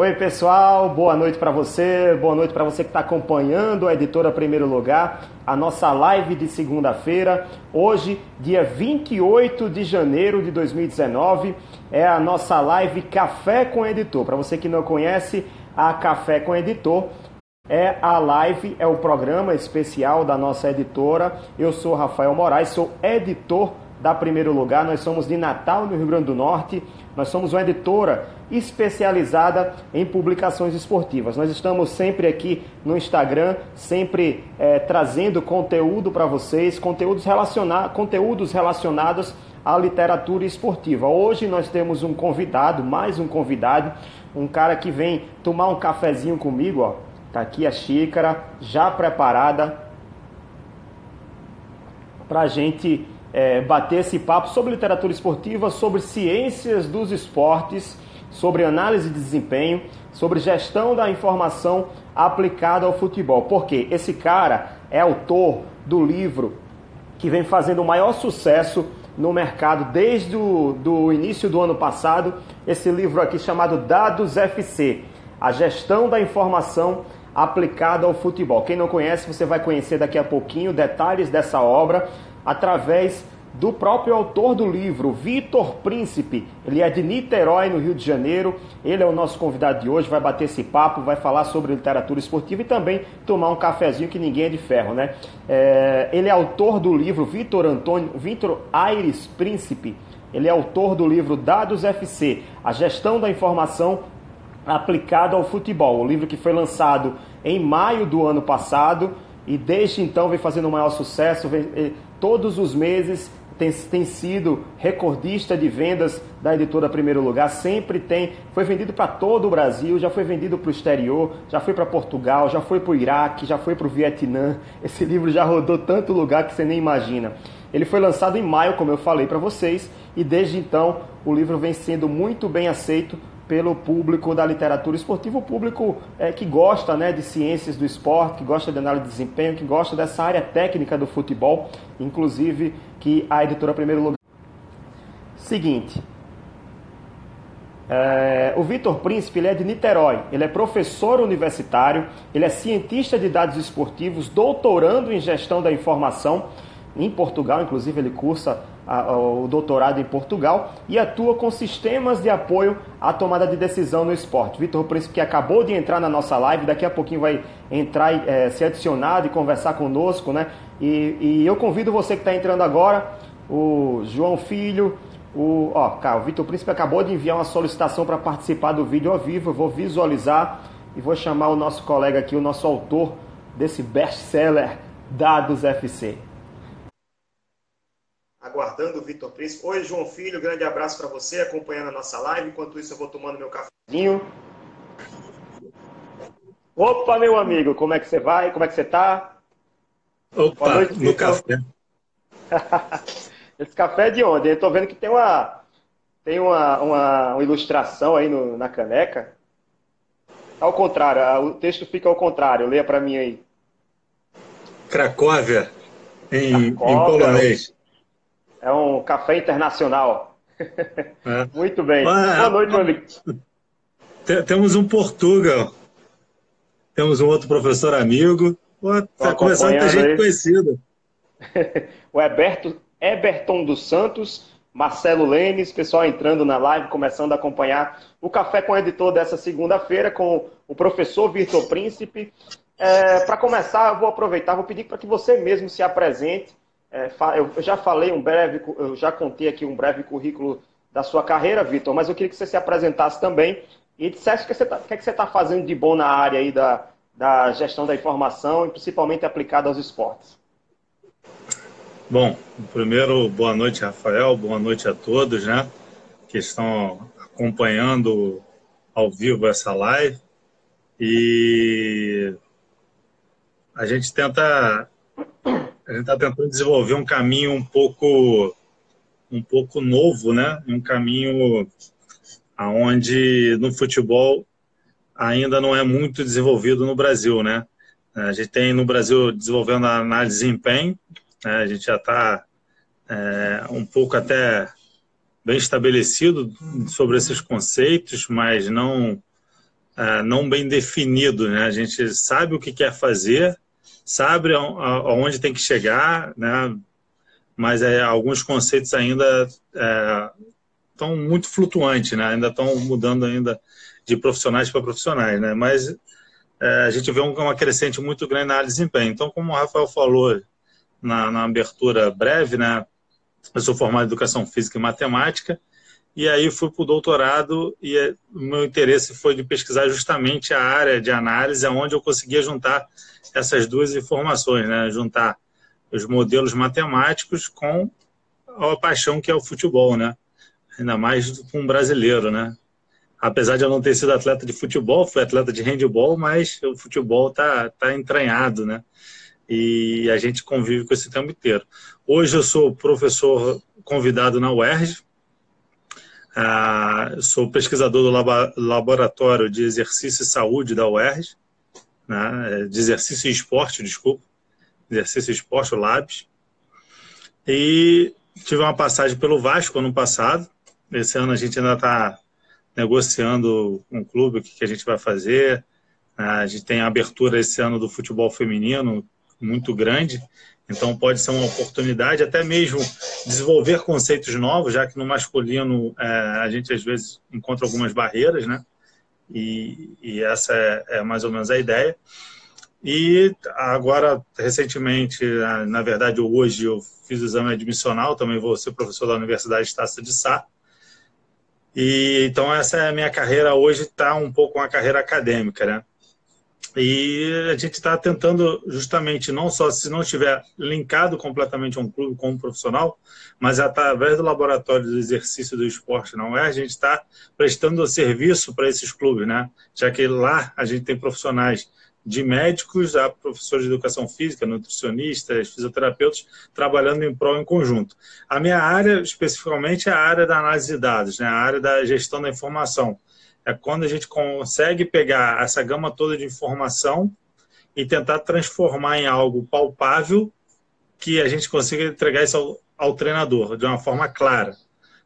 Oi, pessoal, boa noite para você, boa noite para você que está acompanhando a editora Primeiro Lugar, a nossa live de segunda-feira. Hoje, dia 28 de janeiro de 2019, é a nossa live Café com Editor. Para você que não conhece, a Café com Editor é a live, é o programa especial da nossa editora. Eu sou Rafael Moraes, sou editor da Primeiro Lugar. Nós somos de Natal, no Rio Grande do Norte. Nós somos uma editora especializada em publicações esportivas. Nós estamos sempre aqui no Instagram, sempre é, trazendo conteúdo para vocês, conteúdos, relaciona conteúdos relacionados à literatura esportiva. Hoje nós temos um convidado, mais um convidado, um cara que vem tomar um cafezinho comigo, ó. Tá aqui a xícara já preparada para gente é, bater esse papo sobre literatura esportiva, sobre ciências dos esportes sobre análise de desempenho, sobre gestão da informação aplicada ao futebol. Porque esse cara é autor do livro que vem fazendo o maior sucesso no mercado desde o início do ano passado, esse livro aqui chamado Dados FC, a gestão da informação aplicada ao futebol. Quem não conhece, você vai conhecer daqui a pouquinho detalhes dessa obra através do próprio autor do livro, Vitor Príncipe. Ele é de Niterói, no Rio de Janeiro. Ele é o nosso convidado de hoje, vai bater esse papo, vai falar sobre literatura esportiva e também tomar um cafezinho que ninguém é de ferro, né? É, ele é autor do livro Vitor Antônio, Vitor Aires Príncipe. Ele é autor do livro Dados FC, a gestão da informação aplicada ao futebol. O livro que foi lançado em maio do ano passado e desde então vem fazendo o maior sucesso. Vem, eh, todos os meses tem, tem sido recordista de vendas da editora Primeiro Lugar, sempre tem, foi vendido para todo o Brasil, já foi vendido para o exterior, já foi para Portugal, já foi para o Iraque, já foi para o Vietnã. Esse livro já rodou tanto lugar que você nem imagina. Ele foi lançado em maio, como eu falei para vocês, e desde então o livro vem sendo muito bem aceito pelo público da literatura esportiva, o público é, que gosta né, de ciências do esporte, que gosta de análise de desempenho, que gosta dessa área técnica do futebol, inclusive que a editora Primeiro Lugar. Seguinte, é, o Vitor Príncipe ele é de Niterói, ele é professor universitário, ele é cientista de dados esportivos, doutorando em gestão da informação em Portugal, inclusive ele cursa o doutorado em Portugal e atua com sistemas de apoio à tomada de decisão no esporte. Vitor Príncipe, que acabou de entrar na nossa live, daqui a pouquinho vai entrar e é, ser adicionado e conversar conosco, né? E, e eu convido você que está entrando agora, o João Filho, o, ó, cara, o Vitor Príncipe acabou de enviar uma solicitação para participar do vídeo ao vivo. Eu vou visualizar e vou chamar o nosso colega aqui, o nosso autor desse best-seller Dados FC aguardando o Vitor Príncipe. Oi, João Filho, grande abraço para você, acompanhando a nossa live. Enquanto isso, eu vou tomando meu cafezinho. Opa, meu amigo, como é que você vai? Como é que você tá? Opa, noite, no café. Esse café é de onde? Eu tô vendo que tem uma tem uma, uma, uma ilustração aí no, na caneca. Ao contrário, o texto fica ao contrário. Leia para mim aí. Cracóvia, em, Cracóvia, em polonês. É um café internacional. É. Muito bem. Boa noite, meu amigo. Temos um Portugal. Temos um outro professor amigo. Está começando a ter gente conhecida. o Eberto, Eberton dos Santos, Marcelo Lenes, pessoal entrando na live, começando a acompanhar o Café com o Editor dessa segunda-feira com o professor Vitor Príncipe. É, para começar, eu vou aproveitar, vou pedir para que você mesmo se apresente é, eu já falei um breve, eu já contei aqui um breve currículo da sua carreira, Vitor, mas eu queria que você se apresentasse também e dissesse o que você está que é que tá fazendo de bom na área aí da, da gestão da informação e principalmente aplicada aos esportes. Bom, primeiro, boa noite, Rafael, boa noite a todos, né, que estão acompanhando ao vivo essa live. E a gente tenta a gente está tentando desenvolver um caminho um pouco um pouco novo, né? Um caminho aonde no futebol ainda não é muito desenvolvido no Brasil, né? A gente tem no Brasil desenvolvendo a análise de desempenho, né? a gente já está é, um pouco até bem estabelecido sobre esses conceitos, mas não é, não bem definido. Né? A gente sabe o que quer fazer, sabe aonde tem que chegar, né? mas é, alguns conceitos ainda estão é, muito flutuantes, né? ainda estão mudando ainda de profissionais para profissionais. Né? Mas é, a gente vê uma crescente muito grande na área de desempenho. Então, como o Rafael falou na, na abertura breve, né? eu sou formado em Educação Física e Matemática, e aí fui para o doutorado e é, meu interesse foi de pesquisar justamente a área de análise onde eu conseguia juntar essas duas informações, né? juntar os modelos matemáticos com a paixão que é o futebol, né? ainda mais com um brasileiro, né? apesar de eu não ter sido atleta de futebol, fui atleta de handball, mas o futebol tá, tá entranhado, né? E a gente convive com esse tempo inteiro. Hoje eu sou professor convidado na UERJ, ah, sou pesquisador do Laboratório de Exercício e Saúde da UERJ, né? de exercício e esporte, desculpa, exercício e esporte, o LABS. E tive uma passagem pelo Vasco ano passado. Esse ano a gente ainda está negociando o clube o que, que a gente vai fazer. A gente tem a abertura esse ano do futebol feminino muito grande, então pode ser uma oportunidade até mesmo desenvolver conceitos novos, já que no masculino é, a gente às vezes encontra algumas barreiras, né? E, e essa é, é, mais ou menos a ideia. E agora, recentemente, na verdade hoje eu fiz o exame admissional, também vou ser professor da Universidade de Taça de Sá, e então essa é a minha carreira hoje, está um pouco uma carreira acadêmica, né? E a gente está tentando justamente não só se não estiver linkado completamente a um clube como profissional, mas através do laboratório do exercício do esporte não é, a gente está prestando serviço para esses clubes, né? Já que lá a gente tem profissionais de médicos a professores de educação física, nutricionistas, fisioterapeutas, trabalhando em prol em conjunto. A minha área, especificamente, é a área da análise de dados, né? a área da gestão da informação. É quando a gente consegue pegar essa gama toda de informação e tentar transformar em algo palpável que a gente consiga entregar isso ao, ao treinador de uma forma clara.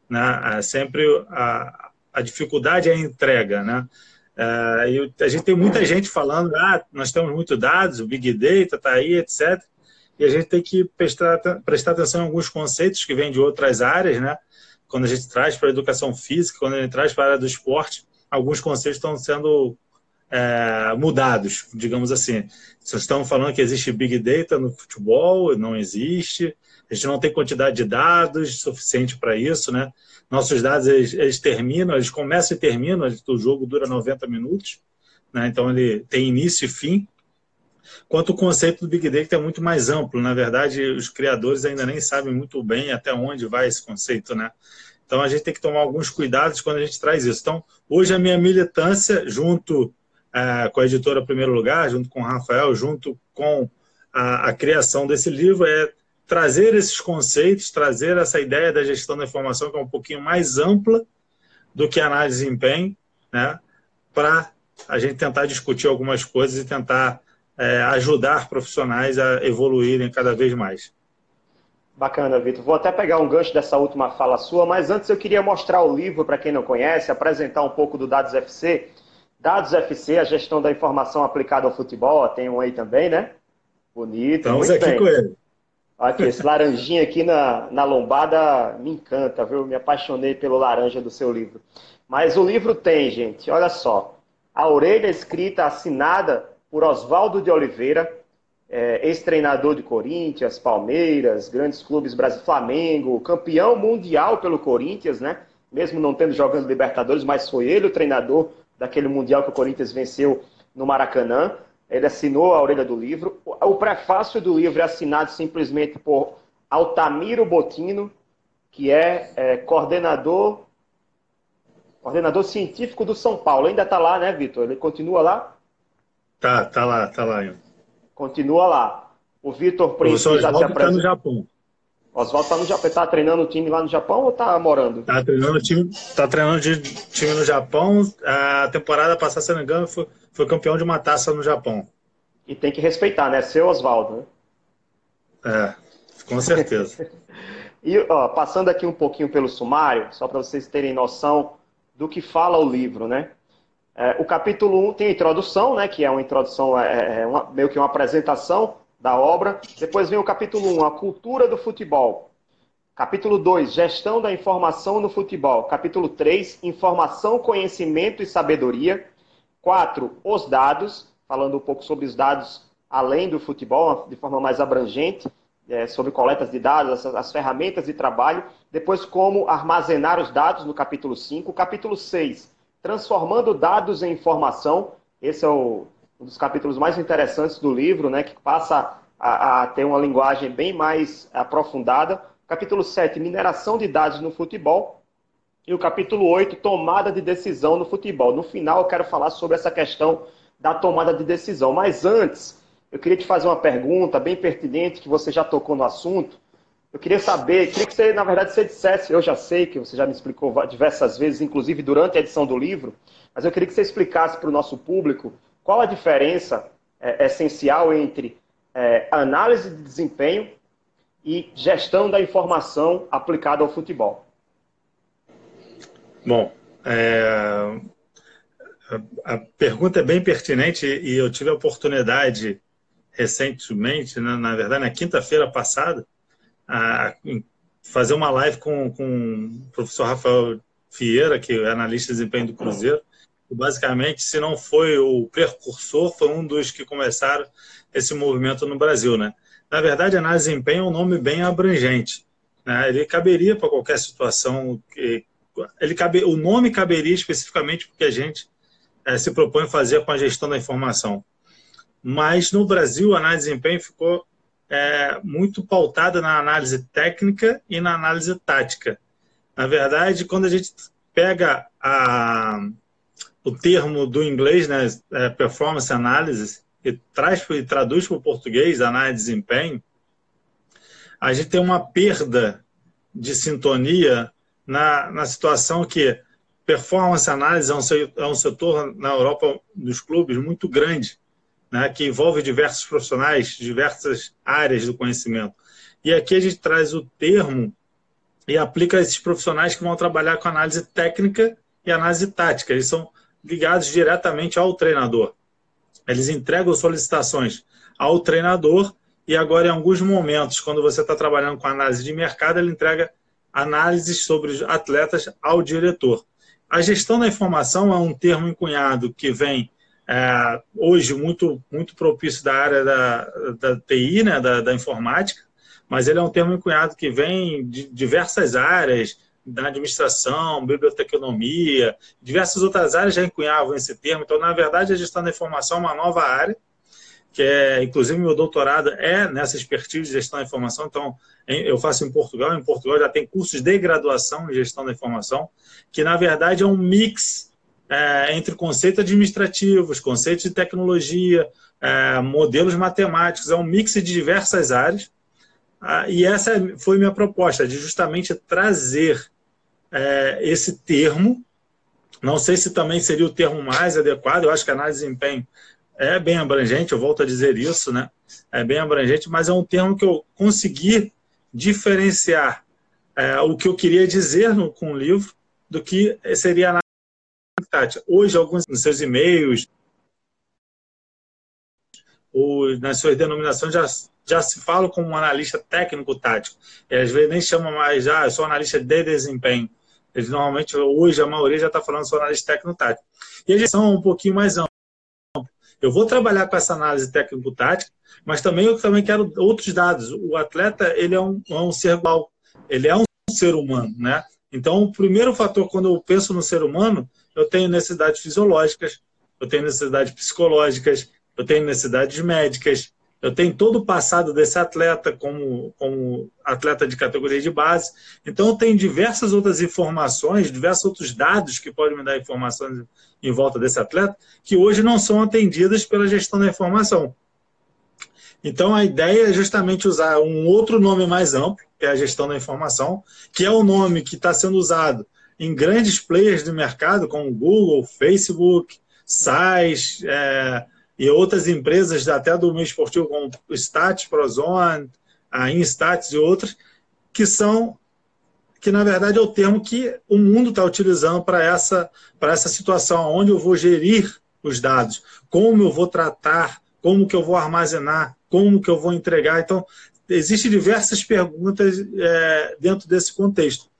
Né? É sempre a, a dificuldade é a entrega, né? Uh, a gente tem muita gente falando, ah, nós temos muitos dados, o Big Data está aí, etc. E a gente tem que prestar, prestar atenção em alguns conceitos que vêm de outras áreas, né? Quando a gente traz para a educação física, quando a gente traz para a área do esporte, alguns conceitos estão sendo é, mudados, digamos assim. Se estamos falando que existe Big Data no futebol, não existe. A gente não tem quantidade de dados suficiente para isso, né? Nossos dados, eles, eles, terminam, eles começam e terminam, o jogo dura 90 minutos, né? então ele tem início e fim. Quanto o conceito do Big Data é muito mais amplo, na verdade, os criadores ainda nem sabem muito bem até onde vai esse conceito, né? Então a gente tem que tomar alguns cuidados quando a gente traz isso. Então, hoje a minha militância, junto é, com a editora Primeiro Lugar, junto com o Rafael, junto com a, a criação desse livro, é trazer esses conceitos, trazer essa ideia da gestão da informação que é um pouquinho mais ampla do que análise de desempenho, né, para a gente tentar discutir algumas coisas e tentar é, ajudar profissionais a evoluírem cada vez mais. Bacana, Vitor. Vou até pegar um gancho dessa última fala sua, mas antes eu queria mostrar o livro para quem não conhece, apresentar um pouco do Dados FC. Dados FC, a gestão da informação aplicada ao futebol, tem um aí também, né? Bonito. Estamos aqui bem. com ele. Aqui, esse laranjinha aqui na, na lombada me encanta, viu? Me apaixonei pelo laranja do seu livro. Mas o livro tem, gente, olha só. A orelha escrita, assinada por Oswaldo de Oliveira, é, ex-treinador de Corinthians, Palmeiras, grandes clubes brasileiros, Flamengo, campeão mundial pelo Corinthians, né? Mesmo não tendo jogando Libertadores, mas foi ele o treinador daquele mundial que o Corinthians venceu no Maracanã. Ele assinou a orelha do livro. O prefácio do livro é assinado simplesmente por Altamiro Botino, que é, é coordenador coordenador científico do São Paulo. Ainda está lá, né, Vitor? Ele continua lá? Tá, tá lá, tá lá. Continua lá. O Vitor Prince já se apresentou. Tá no Japão. Oswaldo está no Japão. Está treinando o time lá no Japão ou está morando? Está treinando o time, tá treinando de time no Japão. A temporada passada, se não me engano, foi, foi campeão de uma taça no Japão. E tem que respeitar, né? Seu Oswaldo, né? É, com certeza. e ó, passando aqui um pouquinho pelo sumário, só para vocês terem noção do que fala o livro, né? É, o capítulo 1 tem a introdução, né, que é uma introdução, é, é uma, meio que uma apresentação da obra. Depois vem o capítulo 1, a cultura do futebol. Capítulo 2, gestão da informação no futebol. Capítulo 3, informação, conhecimento e sabedoria. 4, os dados, falando um pouco sobre os dados além do futebol, de forma mais abrangente, é, sobre coletas de dados, as, as, ferramentas de trabalho. Depois, como armazenar os dados, no capítulo 5. Capítulo 6, transformando dados em informação. Esse é o, um dos capítulos mais interessantes do livro, né, que passa a, a ter uma linguagem bem mais aprofundada. Capítulo 7, mineração de dados no futebol. E o capítulo 8, tomada de decisão no futebol. No final, eu quero falar sobre essa questão da tomada de decisão. Mas antes, eu queria te fazer uma pergunta bem pertinente, que você já tocou no assunto. Eu queria saber, queria que você, na verdade, você dissesse, eu já sei que você já me explicou diversas vezes, inclusive durante a edição do livro, mas eu queria que você explicasse para o nosso público qual a diferença é, essencial entre é, análise de desempenho e gestão da informação aplicada ao futebol. Bom, é, a pergunta é bem pertinente e eu tive a oportunidade recentemente, na, na verdade, na quinta-feira passada, a fazer uma live com, com o professor Rafael Vieira, que é analista de desempenho do Cruzeiro. Basicamente, se não foi o precursor, foi um dos que começaram esse movimento no Brasil. Né? Na verdade, análise de desempenho é um nome bem abrangente. Né? Ele caberia para qualquer situação. Ele cabe, o nome caberia especificamente porque a gente é, se propõe fazer com a gestão da informação. Mas no Brasil, a análise de desempenho ficou é, muito pautada na análise técnica e na análise tática. Na verdade, quando a gente pega a, o termo do inglês, né, é, performance analysis, e traz e traduz para o português, análise de desempenho, a gente tem uma perda de sintonia na, na situação que performance análise é um, é um setor na Europa dos clubes muito grande né, que envolve diversos profissionais, diversas áreas do conhecimento. E aqui a gente traz o termo e aplica a esses profissionais que vão trabalhar com análise técnica e análise tática. Eles são ligados diretamente ao treinador. Eles entregam solicitações ao treinador e agora, em alguns momentos, quando você está trabalhando com análise de mercado, ele entrega análises sobre os atletas ao diretor. A gestão da informação é um termo encunhado que vem é, hoje muito, muito propício da área da, da TI, né, da, da, informática, mas ele é um termo encunhado que vem de diversas áreas, da administração, biblioteconomia, diversas outras áreas já encunhavam esse termo. Então, na verdade, a gestão da informação é uma nova área, que é, inclusive, meu doutorado é nessa expertise de gestão da informação. Então, eu faço em Portugal. Em Portugal já tem cursos de graduação em gestão da informação, que, na verdade, é um mix é, entre conceitos administrativos, conceitos de tecnologia, é, modelos matemáticos, é um mix de diversas áreas. Ah, e essa foi minha proposta, de justamente trazer é, esse termo. Não sei se também seria o termo mais adequado, eu acho que a análise de desempenho é bem abrangente, eu volto a dizer isso, né? É bem abrangente, mas é um termo que eu consegui diferenciar é, o que eu queria dizer no, com o livro do que seria a Tati, hoje, alguns nos seus e-mails, ou nas suas denominações, já, já se fala como um analista técnico-tático. E às vezes nem chama mais, ah, eu sou analista de desempenho. Eles normalmente, hoje, a maioria já está falando sou analista técnico-tático. E eles são um pouquinho mais amplos. Eu vou trabalhar com essa análise técnico-tática, mas também eu também quero outros dados. O atleta, ele é um, é um ser igual, ele é um ser humano, né? Então, o primeiro fator, quando eu penso no ser humano, eu tenho necessidades fisiológicas, eu tenho necessidades psicológicas, eu tenho necessidades médicas, eu tenho todo o passado desse atleta como, como atleta de categoria de base. Então, eu tenho diversas outras informações, diversos outros dados que podem me dar informações em volta desse atleta, que hoje não são atendidas pela gestão da informação. Então, a ideia é justamente usar um outro nome mais amplo, que é a gestão da informação, que é o nome que está sendo usado em grandes players do mercado, como Google, Facebook, SAIS é, e outras empresas até do meio esportivo, como Stats, Prozone, a Instats e outras, que são que na verdade é o termo que o mundo está utilizando para essa, essa situação, onde eu vou gerir os dados, como eu vou tratar, como que eu vou armazenar, como que eu vou entregar. Então, existem diversas perguntas é, dentro desse contexto.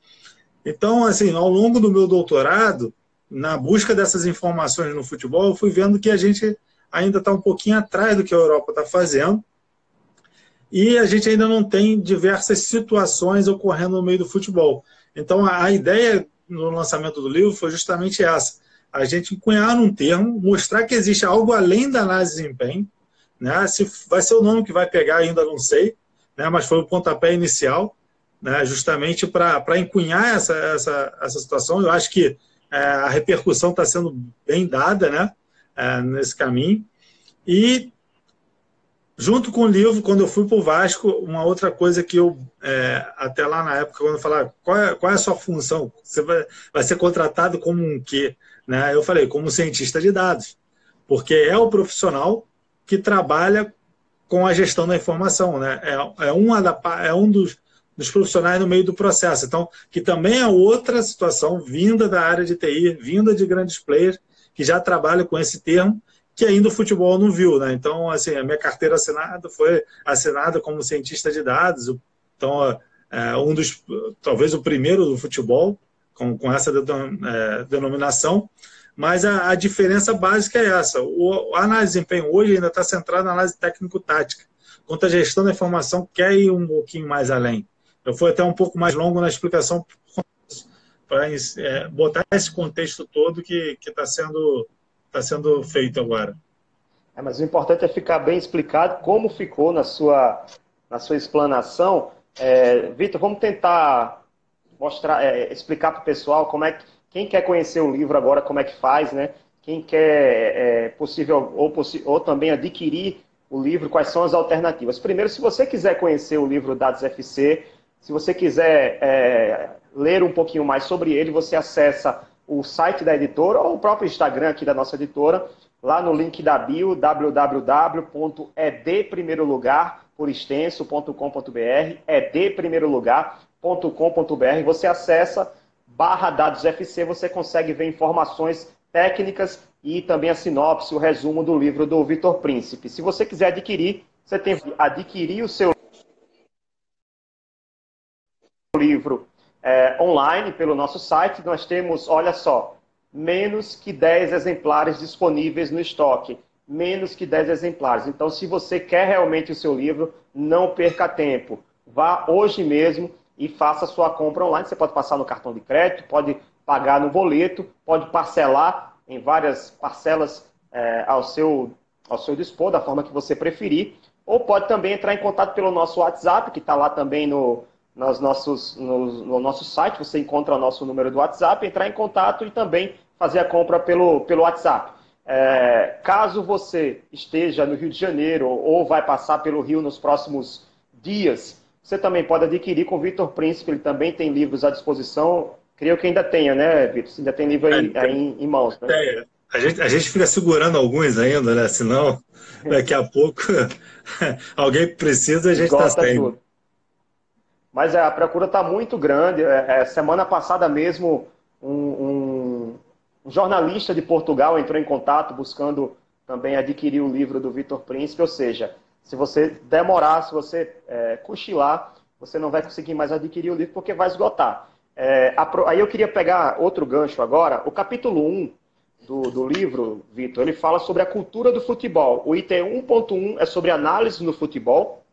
Então, assim, ao longo do meu doutorado, na busca dessas informações no futebol, eu fui vendo que a gente ainda está um pouquinho atrás do que a Europa está fazendo. E a gente ainda não tem diversas situações ocorrendo no meio do futebol. Então, a, ideia no lançamento do livro foi justamente essa: a gente cunhar um termo, mostrar que existe algo além da análise de desempenho. Né? Se vai ser o nome que vai pegar, ainda não sei, né? mas foi o pontapé inicial, né? justamente para encunhar essa, essa, essa situação. Eu acho que é, a repercussão está sendo bem dada né? É, nesse caminho. E, junto com o livro, quando eu fui para o Vasco, uma outra coisa que eu, é, até lá na época, quando eu falava, qual é, qual é a sua função? Você vai, vai ser contratado como um quê? Né? Eu falei, como cientista de dados. Porque é o profissional que trabalha com a gestão da informação. Né? É, é, uma da, é um dos, dos profissionais no meio do processo. Então, que também é outra situação vinda da área de TI, vinda de grandes players, que já trabalham com esse termo, que ainda o futebol não viu. Né? Então, assim, a minha carteira assinada foi assinada como cientista de dados. Então, é, um dos, talvez o primeiro do futebol, com, com essa é, denominação. Mas a, a, diferença básica é essa. O, a análise de desempenho hoje ainda está centrada na análise técnico-tática, enquanto a gestão da informação quer ir um pouquinho mais além. Eu fui até um pouco mais longo na explicação para é, botar esse contexto todo que está sendo, tá sendo feito agora. É, mas o importante é ficar bem explicado como ficou na sua, na sua explanação. É, Vitor, vamos tentar mostrar, é, explicar para o pessoal como é que quem quer conhecer o livro agora, como é que faz, né? Quem quer é, possível ou, ou também adquirir o livro, quais são as alternativas? Primeiro, se você quiser conhecer o livro Dados FC, se você quiser é, ler um pouquinho mais sobre ele, você acessa o site da editora ou o próprio Instagram aqui da nossa editora, lá no link da bio, www.edprimeirolugar, por edprimeirolugar.com.br, você acessa barra dados FC, você consegue ver informações técnicas e também a sinopse, o resumo do livro do Vitor Príncipe. Se você quiser adquirir, você tem que adquirir o seu livro é, online pelo nosso site. Nós temos, olha só, menos que 10 exemplares disponíveis no estoque. Menos que 10 exemplares. Então, se você quer realmente o seu livro, não perca tempo. Vá hoje mesmo e faça sua compra online. Você pode passar no cartão de crédito, pode pagar no boleto, pode parcelar em várias parcelas é, ao, seu, ao seu dispor, da forma que você preferir. Ou pode também entrar em contato pelo nosso WhatsApp, que está lá também no, nos nossos, no, no, nosso site. Você encontra o nosso número do WhatsApp, entrar em contato e também fazer a compra pelo, pelo WhatsApp. É, caso você esteja no Rio de Janeiro ou vai passar pelo Rio nos próximos dias, você também pode adquirir com o Vitor Príncipe, ele também tem livros à disposição. Creio que ainda tenha, né, Vitor? Você ainda tem livro aí, é, aí em, em, mãos, né? É, a gente, a gente fica segurando alguns ainda, né? Senão, daqui a pouco, alguém precisa, a gente está sem. Tudo. Mas a procura está muito grande. É, é, semana passada mesmo, um, um, jornalista de Portugal entrou em contato buscando também adquirir o livro do Vitor Príncipe, ou seja, se você demorar, se você é, cochilar, você não vai conseguir mais adquirir o livro porque vai esgotar. É, aí eu queria pegar outro gancho agora. O capítulo 1 do, do livro, Vitor, ele fala sobre a cultura do futebol. O item 1.1 é sobre análise no futebol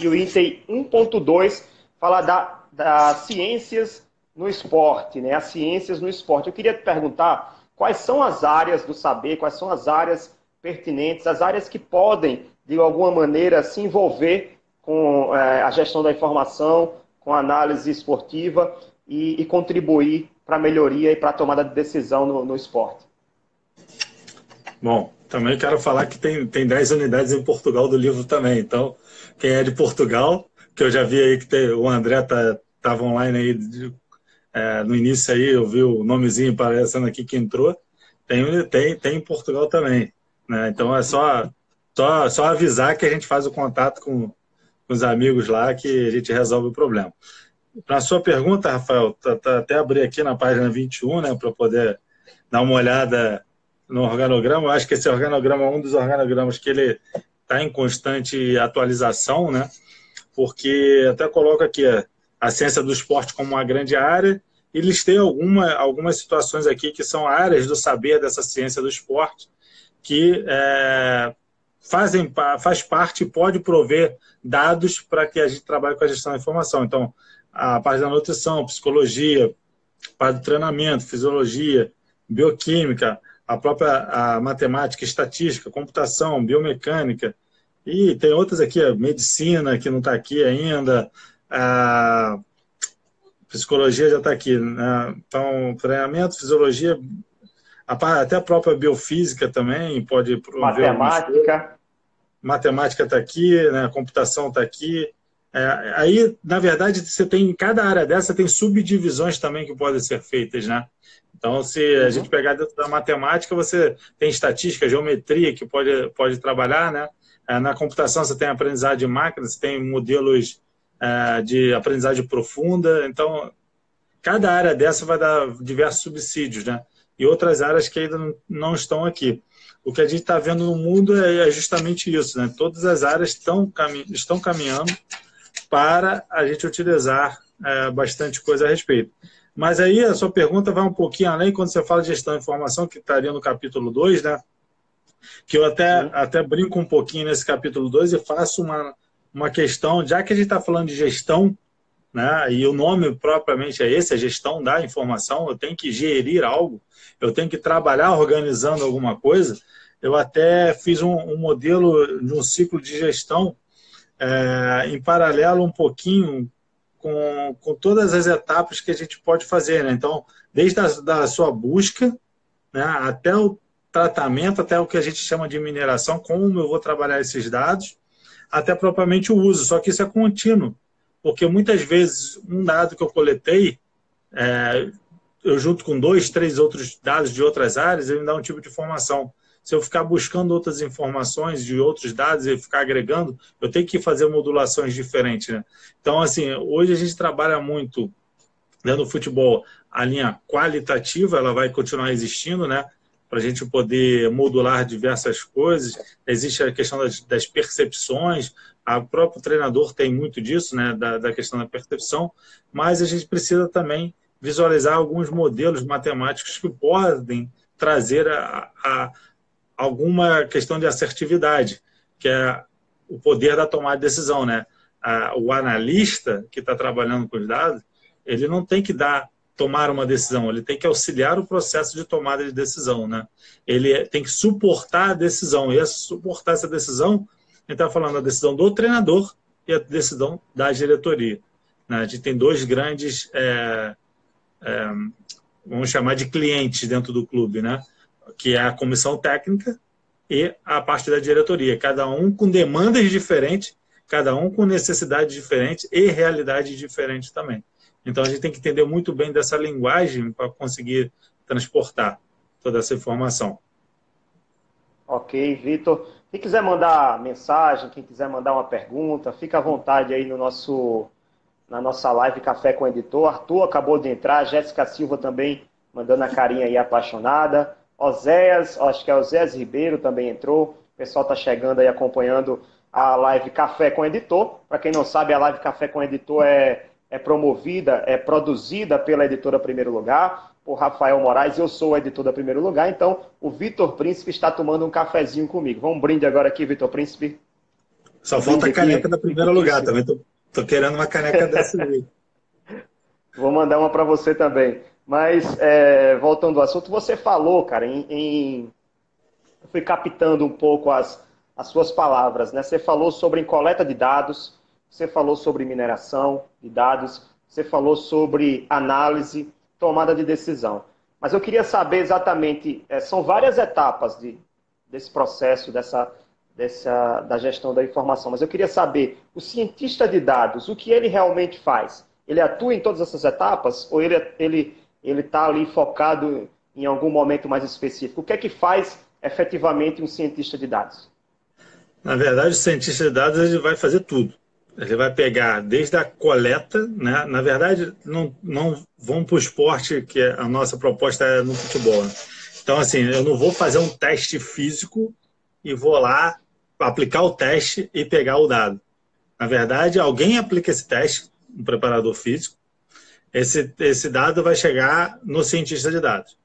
e o item 1.2 fala da, das ciências no esporte, né? As ciências no esporte. Eu queria te perguntar quais são as áreas do saber, quais são as áreas pertinentes, as áreas que podem de alguma maneira, se envolver com é, a gestão da informação, com a análise esportiva e, e contribuir para a melhoria e para a tomada de decisão no, no, esporte. Bom, também quero falar que tem, tem 10 unidades em Portugal do livro também. Então, quem é de Portugal, que eu já vi aí que tem, o André tá, online aí de, é, no início aí, eu vi o nomezinho aparecendo aqui que entrou. Tem, tem, tem em Portugal também. Né? Então é só só, só avisar que a gente faz o contato com, com os amigos lá que a gente resolve o problema. para sua pergunta, Rafael, tá, tá, até abri aqui na página 21, né, para poder dar uma olhada no organograma. Eu acho que esse organograma é um dos organogramas que ele está em constante atualização, né? Porque até coloca aqui a, a ciência do esporte como uma grande área e listei alguma, algumas situações aqui que são áreas do saber dessa ciência do esporte que é, fazem faz parte e pode prover dados para que a gente trabalhe com a gestão da informação. Então, a parte da nutrição, psicologia, parte do treinamento, fisiologia, bioquímica, a própria a matemática, estatística, computação, biomecânica, e tem outras aqui, a medicina, que não está aqui ainda, a psicologia já está aqui. Né? Então, treinamento, fisiologia, até a própria biofísica também pode Matemática. Matemática está aqui, né? computação está aqui. É, aí, na verdade, você tem, em cada área dessa tem subdivisões também que podem ser feitas, né? Então, se a uhum. gente pegar dentro da matemática, você tem estatística, geometria que pode, pode trabalhar, né? É, na computação você tem aprendizagem de máquina, você tem modelos é, de aprendizagem profunda. Então, cada área dessa vai dar diversos subsídios, né? E outras áreas que ainda não estão aqui. O que a gente está vendo no mundo é, é justamente isso, né? Todas as áreas estão, estão caminhando para a gente utilizar é, bastante coisa a respeito. Mas aí a sua pergunta vai um pouquinho além quando você fala de gestão de informação, que estaria no capítulo 2, né? Que eu até, até brinco um pouquinho nesse capítulo 2 e faço uma, uma questão, já que a gente está falando de gestão, né? E o nome propriamente é esse, a gestão da informação, eu tenho que gerir algo, eu tenho que trabalhar organizando alguma coisa. Eu até fiz um, um modelo de um ciclo de gestão é, em paralelo um pouquinho com, com todas as etapas que a gente pode fazer. Né? Então, desde a da sua busca né, até o tratamento, até o que a gente chama de mineração, como eu vou trabalhar esses dados, até propriamente o uso. Só que isso é contínuo, porque muitas vezes um dado que eu coletei, é, eu junto com dois, três outros dados de outras áreas, ele me dá um tipo de informação se eu ficar buscando outras informações de outros dados e ficar agregando, eu tenho que fazer modulações diferentes. Né? Então, assim, hoje a gente trabalha muito dentro do futebol, a linha qualitativa, ela vai continuar existindo, né? Para a gente poder modular diversas coisas. Existe a questão das, das percepções, o próprio treinador tem muito disso, né? Da, da questão da percepção, mas a gente precisa também visualizar alguns modelos matemáticos que podem trazer a, a alguma questão de assertividade, que é o poder da tomada de decisão, né? o analista que está trabalhando com os dados, ele não tem que dar tomar uma decisão, ele tem que auxiliar o processo de tomada de decisão, né? Ele tem que suportar a decisão e suportar essa decisão, a gente está falando da decisão do treinador e a decisão da diretoria. Né? A gente tem dois grandes, é, é, vamos chamar de clientes dentro do clube, né? que é a comissão técnica e a parte da diretoria, cada um com demandas diferentes, cada um com necessidades diferentes e realidades diferentes também. Então a gente tem que entender muito bem dessa linguagem para conseguir transportar toda essa informação. Ok, Vitor. Quem quiser mandar mensagem, quem quiser mandar uma pergunta, fica à vontade aí no nosso na nossa live Café com o Editor. Arthur acabou de entrar, Jéssica Silva também mandando a carinha aí apaixonada. Oséias, acho que é Oséias Ribeiro também entrou. O pessoal está chegando aí acompanhando a live Café com Editor. Para quem não sabe, a live Café com Editor é, é promovida, é produzida pela editora Primeiro Lugar, por Rafael Moraes. Eu sou o editor da Primeiro Lugar, então o Vitor Príncipe está tomando um cafezinho comigo. Vamos um brinde agora aqui, Vitor Príncipe. Só um falta a caneca aqui. da Primeiro Lugar também. Tô, tô querendo uma caneca dessa aí. Vou mandar uma para você também. Mas, é, voltando ao assunto, você falou, cara, em, em... Eu fui captando um pouco as, as suas palavras, né? Você falou sobre coleta de dados, você falou sobre mineração de dados, você falou sobre análise, tomada de decisão. Mas eu queria saber exatamente, é, são várias etapas de, desse processo, dessa, dessa, da gestão da informação, mas eu queria saber, o cientista de dados, o que ele realmente faz? Ele atua em todas essas etapas ou ele, ele ele está ali focado em algum momento mais específico? O que é que faz efetivamente um cientista de dados? Na verdade, o cientista de dados ele vai fazer tudo. Ele vai pegar desde a coleta, né? Na verdade, não, não vão para o esporte, que a nossa proposta é no futebol. Né? Então, assim, eu não vou fazer um teste físico e vou lá aplicar o teste e pegar o dado. Na verdade, alguém aplica esse teste, um preparador físico, esse, esse dado vai chegar no cientista de dados.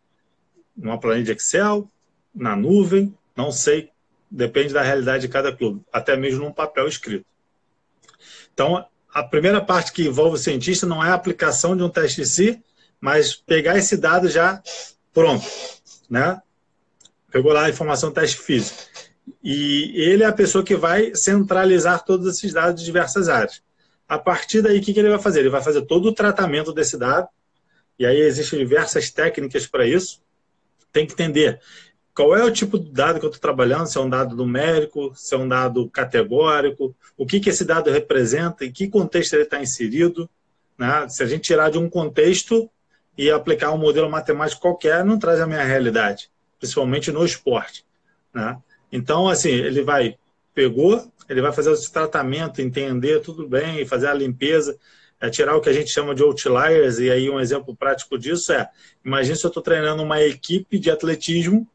Numa planilha de Excel, na nuvem, não sei, depende da realidade de cada clube, até mesmo num papel escrito. Então, a primeira parte que envolve o cientista não é a aplicação de um teste em si, mas pegar esse dado já pronto, né? Pegou lá a informação teste físico. E ele é a pessoa que vai centralizar todos esses dados de diversas áreas. A partir daí, o que, ele vai fazer? Ele vai fazer todo o tratamento desse dado, e aí existem diversas técnicas para isso. Tem que entender qual é o tipo de dado que eu estou trabalhando, se é um dado numérico, se é um dado categórico, o que, que esse dado representa, em que contexto ele está inserido. Né? Se a gente tirar de um contexto e aplicar um modelo matemático qualquer, não traz a minha realidade, principalmente no esporte. Né? Então, assim, ele vai, pegou, ele vai fazer esse tratamento, entender tudo bem, fazer a limpeza, é tirar o que a gente chama de outliers, e aí um exemplo prático disso é, imagine se eu estou treinando uma equipe de atletismo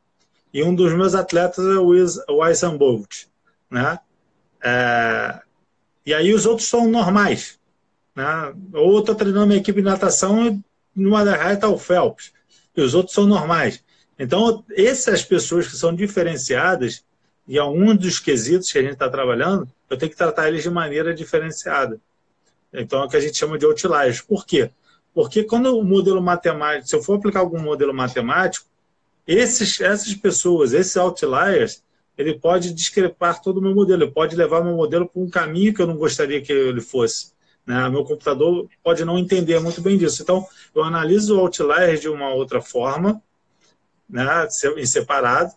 e um dos meus atletas é o Usain Bolt, né? É, e aí os outros são normais, né? Ou estou treinando uma equipe de natação e numa das está o Phelps, e os outros são normais. Então, essas pessoas que são diferenciadas, e alguns dos quesitos que a gente está trabalhando, eu tenho que tratar eles de maneira diferenciada. Então, é o que a gente chama de outliers. Por quê? Porque quando o modelo matemático, se eu for aplicar algum modelo matemático, esses, essas pessoas, esses outliers, ele pode discrepar todo o meu modelo, ele pode levar meu modelo para um caminho que eu não gostaria que ele fosse. Né? Meu computador pode não entender muito bem disso. Então, eu analiso o outlier de uma outra forma, né, em separado,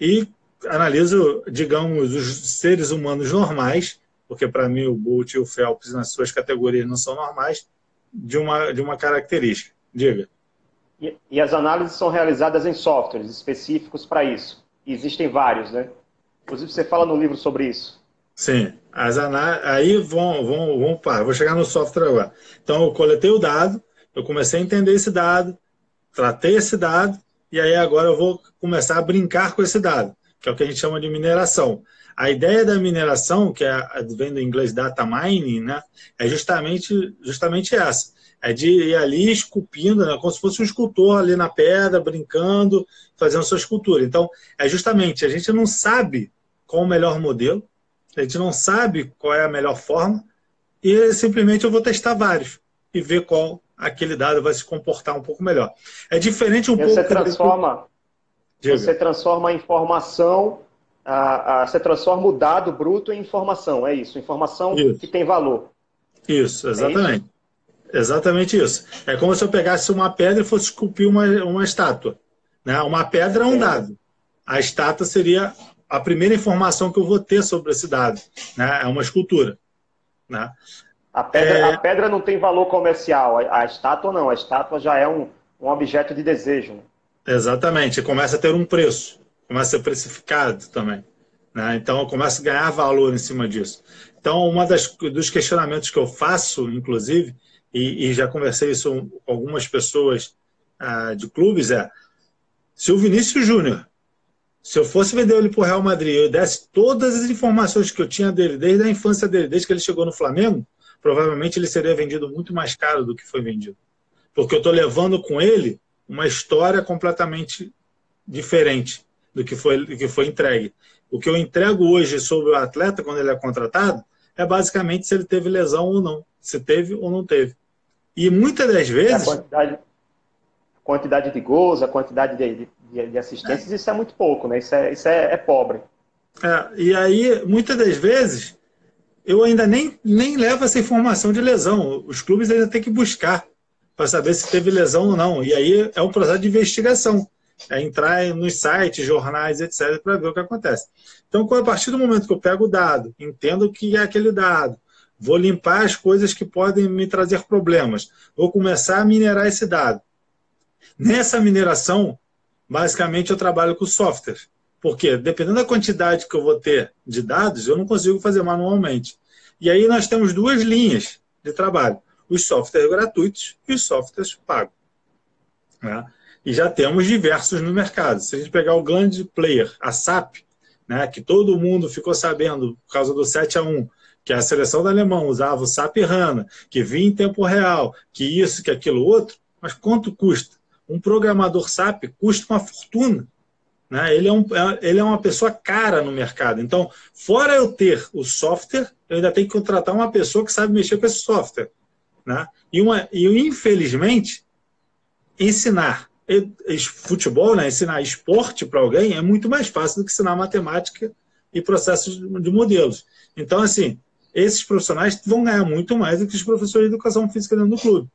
e analiso, digamos, os seres humanos normais, porque para mim o Bolt e o Phelps nas suas categorias não são normais, de uma, de uma característica. Diga. E, as análises são realizadas em softwares específicos para isso. E existem vários, né? Inclusive você fala no livro sobre isso. Sim, as aí vão, vão, vão para, vou chegar no software agora. Então eu coletei o dado, eu comecei a entender esse dado, tratei esse dado, e aí agora eu vou começar a brincar com esse dado, que é o que a gente chama de mineração. A ideia da mineração, que é, vem do inglês data mining, né, é justamente, justamente essa. É de ir ali esculpindo, né, como se fosse um escultor ali na pedra, brincando, fazendo sua escultura. Então, é justamente, a gente não sabe qual o melhor modelo, a gente não sabe qual é a melhor forma, e simplesmente eu vou testar vários e ver qual aquele dado vai se comportar um pouco melhor. É diferente um e pouco. Você transforma, você transforma a informação, a, a, você transforma o dado bruto em informação, é isso, informação isso. que tem valor. Isso, exatamente. É isso? Exatamente isso. É como se eu pegasse uma pedra e fosse esculpir uma, uma estátua. Né? Uma pedra é um dado. A estátua seria a primeira informação que eu vou ter sobre esse dado. Né? É uma escultura. Né? A pedra, é... a pedra não tem valor comercial, a, a, estátua não, a estátua já é um, um objeto de desejo. Né? Exatamente, começa a ter um preço, começa a ser precificado também. Né? Então, começa a ganhar valor em cima disso. Então, um dos questionamentos que eu faço, inclusive, e, e já conversei isso com algumas pessoas ah, de clubes, é se o Vinícius Júnior, se eu fosse vender ele para o Real Madrid, eu desse todas as informações que eu tinha dele, desde a infância dele, desde que ele chegou no Flamengo, provavelmente ele seria vendido muito mais caro do que foi vendido. Porque eu estou levando com ele uma história completamente diferente do que, foi, do que foi entregue. O que eu entrego hoje sobre o atleta, quando ele é contratado, é basicamente se ele teve lesão ou não, se teve ou não teve. E muitas das vezes. A quantidade, a quantidade de gols, a quantidade de, de, de assistências, é. isso é muito pouco, né? Isso é, isso é, é pobre. É, e aí, muitas das vezes, eu ainda nem, nem levo essa informação de lesão. Os clubes ainda têm que buscar para saber se teve lesão ou não. E aí é um processo de investigação. É entrar nos sites, jornais, etc., para ver o que acontece. Então, a partir do momento que eu pego o dado, entendo o que é aquele dado, vou limpar as coisas que podem me trazer problemas, vou começar a minerar esse dado. Nessa mineração, basicamente eu trabalho com software. Porque dependendo da quantidade que eu vou ter de dados, eu não consigo fazer manualmente. E aí nós temos duas linhas de trabalho: os softwares gratuitos e os softwares pagos. Né? E já temos diversos no mercado. Se a gente pegar o grande player, a SAP, né, que todo mundo ficou sabendo por causa do 7 a 1 que a seleção da Alemanha usava o SAP HANA, que vinha em tempo real, que isso, que aquilo outro, mas quanto custa? Um programador SAP custa uma fortuna. Né? Ele, é um, é, ele é uma pessoa cara no mercado. Então, fora eu ter o software, eu ainda tenho que contratar uma pessoa que sabe mexer com esse software. Né? E, uma, e infelizmente, ensinar futebol, né, ensinar esporte para alguém é muito mais fácil do que ensinar matemática e processos de modelos. Então, assim, esses profissionais vão ganhar muito mais do que os professores de educação física dentro do clube.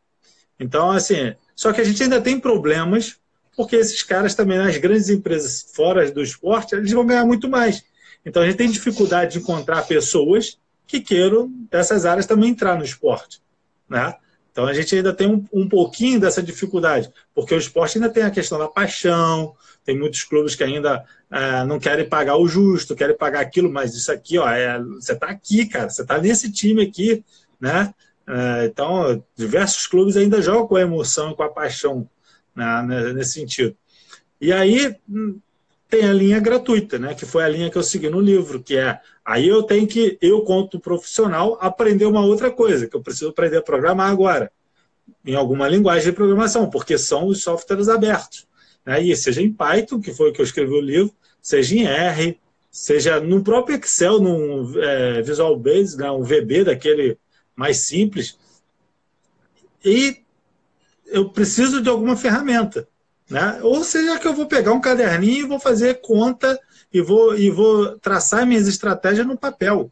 Então, assim, só que a gente ainda tem problemas, porque esses caras também, nas grandes empresas fora do esporte, eles vão ganhar muito mais. Então, a gente tem dificuldade de encontrar pessoas que queiram dessas áreas também entrar no esporte, né? Então a gente ainda tem um, um pouquinho dessa dificuldade, porque o esporte ainda tem a questão da paixão, tem muitos clubes que ainda é, não querem pagar o justo, querem pagar aquilo, mas isso aqui, ó, é, você está aqui, cara, você está nesse time aqui, né? É, então, diversos clubes ainda jogam com a emoção e com a paixão né, nesse sentido. E aí hum, tem a linha gratuita, né? Que foi a linha que eu segui no livro, que é aí eu tenho que, eu, conto profissional, aprender uma outra coisa, que eu preciso aprender a programar agora, em alguma linguagem de programação, porque são os softwares abertos. Né? seja em Python, que foi o que eu escrevi o livro, seja em R, seja no próprio Excel, no é, Visual Basic, né? um VB daquele mais simples. E eu preciso de alguma ferramenta. Né? Ou seja, que eu vou pegar um caderninho e vou fazer conta e vou, e vou traçar minhas estratégias no papel.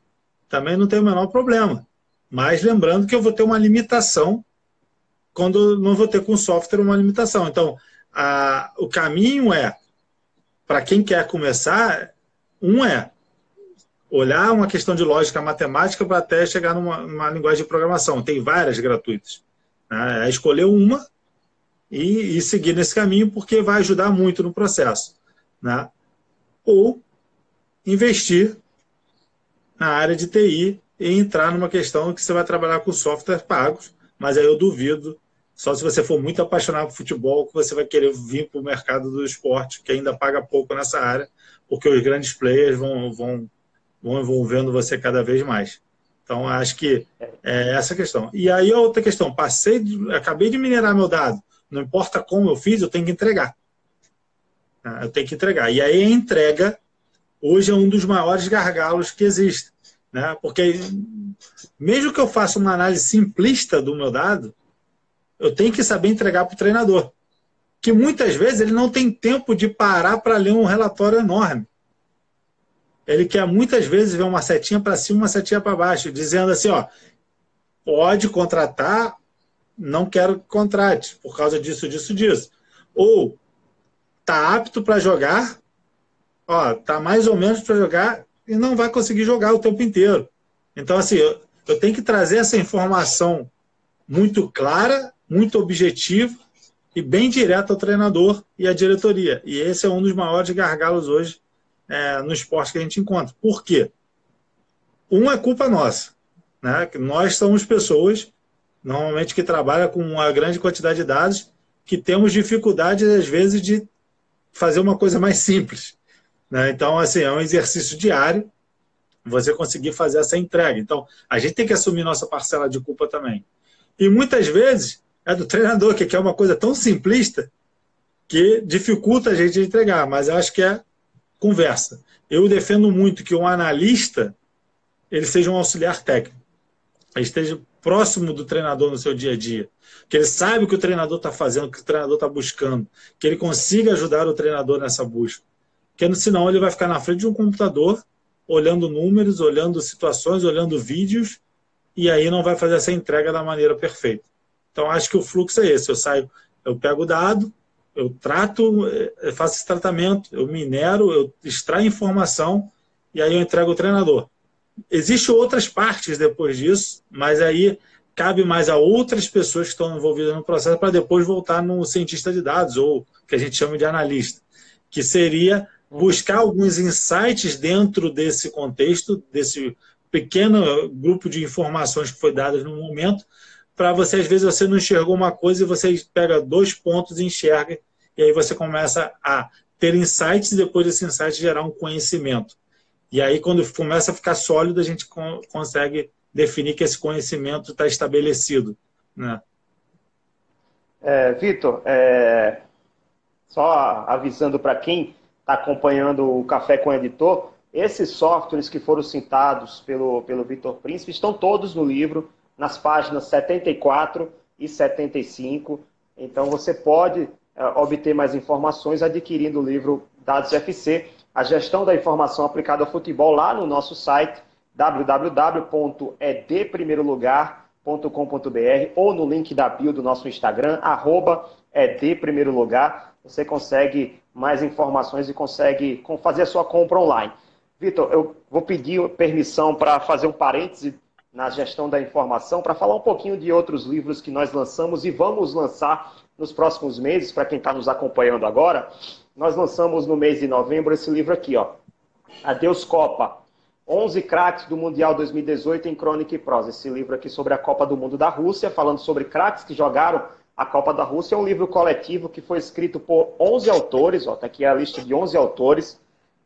Também não tem o menor problema. Mas lembrando que eu vou ter uma limitação quando não vou ter com o software uma limitação. Então, a, o caminho é, para quem quer começar, um é olhar uma questão de lógica matemática para até chegar numa, numa, linguagem de programação. Tem várias gratuitas. Né? É escolher uma e, e, seguir nesse caminho, porque vai ajudar muito no processo. Né? Ou investir na área de TI e entrar numa questão que você vai trabalhar com software pagos, mas aí eu duvido, só se você for muito apaixonado por futebol, que você vai querer vir para o mercado do esporte, que ainda paga pouco nessa área, porque os grandes players vão, vão, vão envolvendo você cada vez mais. Então, acho que é essa questão. E aí, outra questão, passei, acabei de minerar meu dado, não importa como eu fiz, eu tenho que entregar. Tá? Eu tenho que entregar. E aí a entrega hoje é um dos maiores gargalos que existe. Né? Porque mesmo que eu faça uma análise simplista do meu dado, eu tenho que saber entregar para o treinador. Que muitas vezes ele não tem tempo de parar para ler um relatório enorme. Ele quer muitas vezes ver uma setinha para cima, uma setinha para baixo, dizendo assim, ó, pode contratar não quero que contrate por causa disso, disso, disso. Ou tá apto para jogar, ó, tá mais ou menos para jogar e não vai conseguir jogar o tempo inteiro. Então, assim, eu, eu tenho que trazer essa informação muito clara, muito objetiva e bem direta ao treinador e à diretoria. E esse é um dos maiores gargalos hoje é, no esporte que a gente encontra. Por quê? Um é culpa nossa. Né? Nós somos pessoas normalmente que trabalha com uma grande quantidade de dados, que temos dificuldade, às vezes, de fazer uma coisa mais simples. Né? Então, assim, é um exercício diário você conseguir fazer essa entrega. Então, a gente tem que assumir nossa parcela de culpa também. E muitas vezes é do treinador, que é uma coisa tão simplista que dificulta a gente entregar, mas eu acho que é conversa. Eu defendo muito que um analista ele seja um auxiliar técnico. Ele esteja próximo do treinador no seu dia a dia, que ele sabe o que o treinador está fazendo, o que o treinador está buscando, que ele consiga ajudar o treinador nessa busca. Porque senão ele vai ficar na frente de um computador, olhando números, olhando situações, olhando vídeos, e aí não vai fazer essa entrega da maneira perfeita. Então acho que o fluxo é esse. Eu saio, eu pego o dado, eu trato, eu faço esse tratamento, eu minero, eu extraio informação e aí eu entrego o treinador. Existem outras partes depois disso, mas aí cabe mais a outras pessoas que estão envolvidas no processo para depois voltar no cientista de dados, ou que a gente chama de analista, que seria buscar alguns insights dentro desse contexto, desse pequeno grupo de informações que foi dado no momento, para você, às vezes, você não enxergou uma coisa e você pega dois pontos e enxerga, e aí você começa a ter insights e depois desse insight gerar um conhecimento. E aí, quando começa a ficar sólido, a gente consegue definir que esse conhecimento está estabelecido. Né? É, Vitor, é, só avisando para quem está acompanhando o Café com o Editor, esses softwares que foram citados pelo, pelo Vitor Príncipe estão todos no livro, nas páginas 74 e 75. Então você pode é, obter mais informações adquirindo o livro Dados FC, a gestão da informação aplicada ao futebol, lá no nosso site www.edprimeirolugar.com.br ou no link da bio do nosso Instagram, arroba edprimeirolugar. Você consegue mais informações e consegue fazer a sua compra online. Vitor, eu vou pedir permissão para fazer um parêntese na gestão da informação, para falar um pouquinho de outros livros que nós lançamos e vamos lançar nos próximos meses, para quem está nos acompanhando agora. Nós lançamos no mês de novembro esse livro aqui, ó. Adeus Copa. 11 craques do Mundial 2018 em crônica e prosa. Esse livro aqui sobre a Copa do Mundo da Rússia, falando sobre craques que jogaram a Copa da Rússia. É um livro coletivo que foi escrito por 11 autores, ó, tá aqui a lista de 11 autores.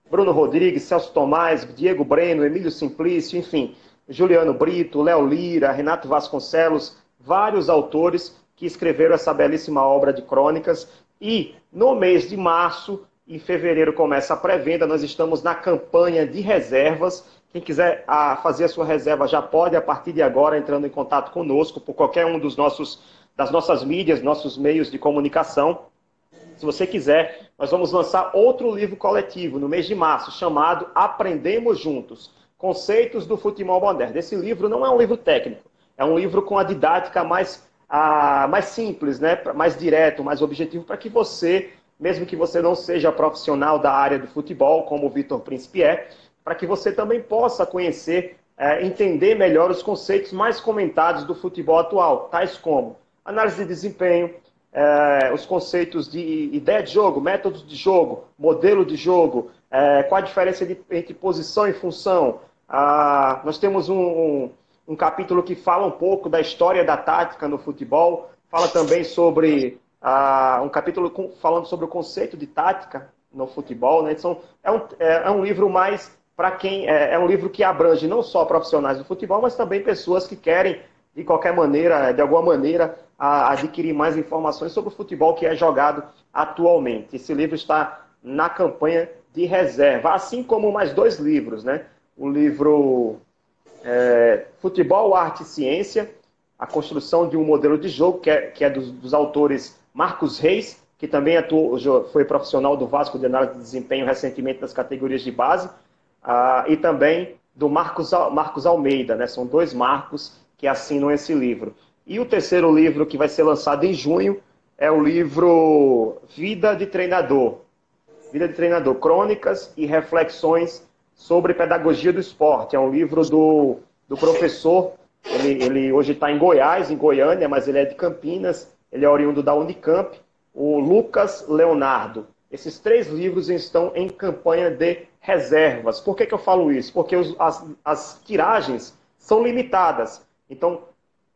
Bruno Rodrigues, Celso Tomás, Diego Breno, Emílio Simplício, enfim, Juliano Brito, Léo Lira, Renato Vasconcelos, vários autores que escreveram essa belíssima obra de crônicas. E no mês de março, em fevereiro começa a pré-venda, nós estamos na campanha de reservas. Quem quiser a, fazer a sua reserva já pode, a partir de agora, entrando em contato conosco por qualquer um dos nossos, das nossas mídias, nossos meios de comunicação. Se você quiser, nós vamos lançar outro livro coletivo no mês de março, chamado Aprendemos Juntos Conceitos do Futebol Moderno. Esse livro não é um livro técnico, é um livro com a didática mais, a, mais simples, né? mais direto, mais objetivo, para que você, mesmo que você não seja profissional da área do futebol, como o Vitor Príncipe é, para que você também possa conhecer, é, entender melhor os conceitos mais comentados do futebol atual, tais como análise de desempenho, é, os conceitos de ideia de jogo, métodos de jogo, modelo de jogo, é, qual a diferença de, entre posição e função. Ah, nós temos um, um, capítulo que fala um pouco da história da tática no futebol, fala também sobre ah, um capítulo com, falando sobre o conceito de tática no futebol. Né? Então, é, um, é, é um livro mais para quem é, é, um livro que abrange não só profissionais do futebol, mas também pessoas que querem de qualquer maneira, de alguma maneira, a adquirir mais informações sobre o futebol que é jogado atualmente. Esse livro está na campanha de reserva, assim como mais dois livros, né? O livro é, Futebol, Arte e Ciência, a construção de um modelo de jogo, que é, que é dos, dos autores Marcos Reis, que também atuou, foi profissional do Vasco de análise de desempenho recentemente nas categorias de base, ah, e também do Marcos, Marcos Almeida, né? São dois Marcos que assinam esse livro. E o terceiro livro que vai ser lançado em junho é o livro Vida de Treinador. Vida de Treinador, Crônicas e Reflexões sobre Pedagogia do Esporte. É um livro do, do professor, ele, ele hoje está em Goiás, em Goiânia, mas ele é de Campinas, ele é oriundo da Unicamp, o Lucas Leonardo. Esses três livros estão em campanha de reservas. Por que, que eu falo isso? Porque os, as, as tiragens são limitadas. Então,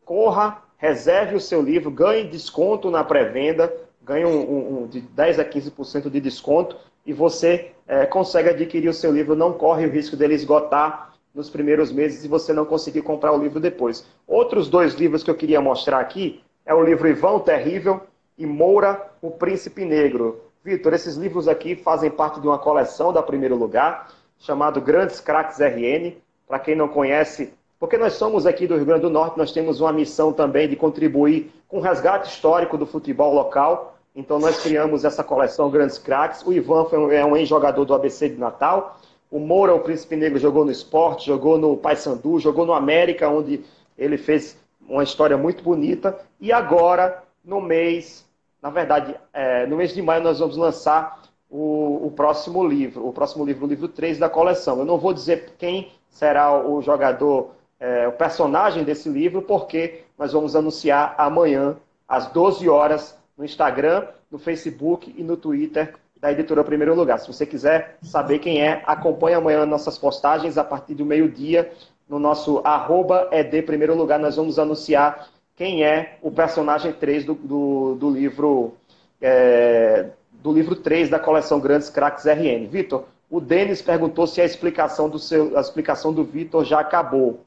corra, reserve o seu livro, ganhe desconto na pré-venda, ganhe um, um, um, de 10 a 15% de desconto e você é, consegue adquirir o seu livro, não corre o risco dele esgotar nos primeiros meses e você não conseguir comprar o livro depois. Outros dois livros que eu queria mostrar aqui é o livro Ivão Terrível e Moura, o Príncipe Negro. Vitor, esses livros aqui fazem parte de uma coleção da Primeiro Lugar, chamado Grandes Craques RN. Para quem não conhece, porque nós somos aqui do Rio Grande do Norte, nós temos uma missão também de contribuir com o resgate histórico do futebol local. Então nós criamos essa coleção Grandes Craques. O Ivan foi é um ex-jogador do ABC de Natal. O Moura, o Príncipe Negro, jogou no esporte, jogou no Paysandu, jogou no América, onde ele fez uma história muito bonita. E agora, no mês, na verdade, é, no mês de maio, nós vamos lançar o, o, próximo livro, o próximo livro, o livro 3 da coleção. Eu não vou dizer quem será o jogador é, o personagem desse livro, porque nós vamos anunciar amanhã, às 12 horas, no Instagram, no Facebook e no Twitter da editora Primeiro Lugar. Se você quiser saber quem é, acompanhe amanhã nossas postagens a partir do meio-dia no nosso arroba ED Primeiro Lugar, nós vamos anunciar quem é o personagem 3 do, do, do livro é, do livro 3 da coleção Grandes Cracks RN. Vitor, o Denis perguntou se a explicação do, seu, a explicação do Vitor já acabou.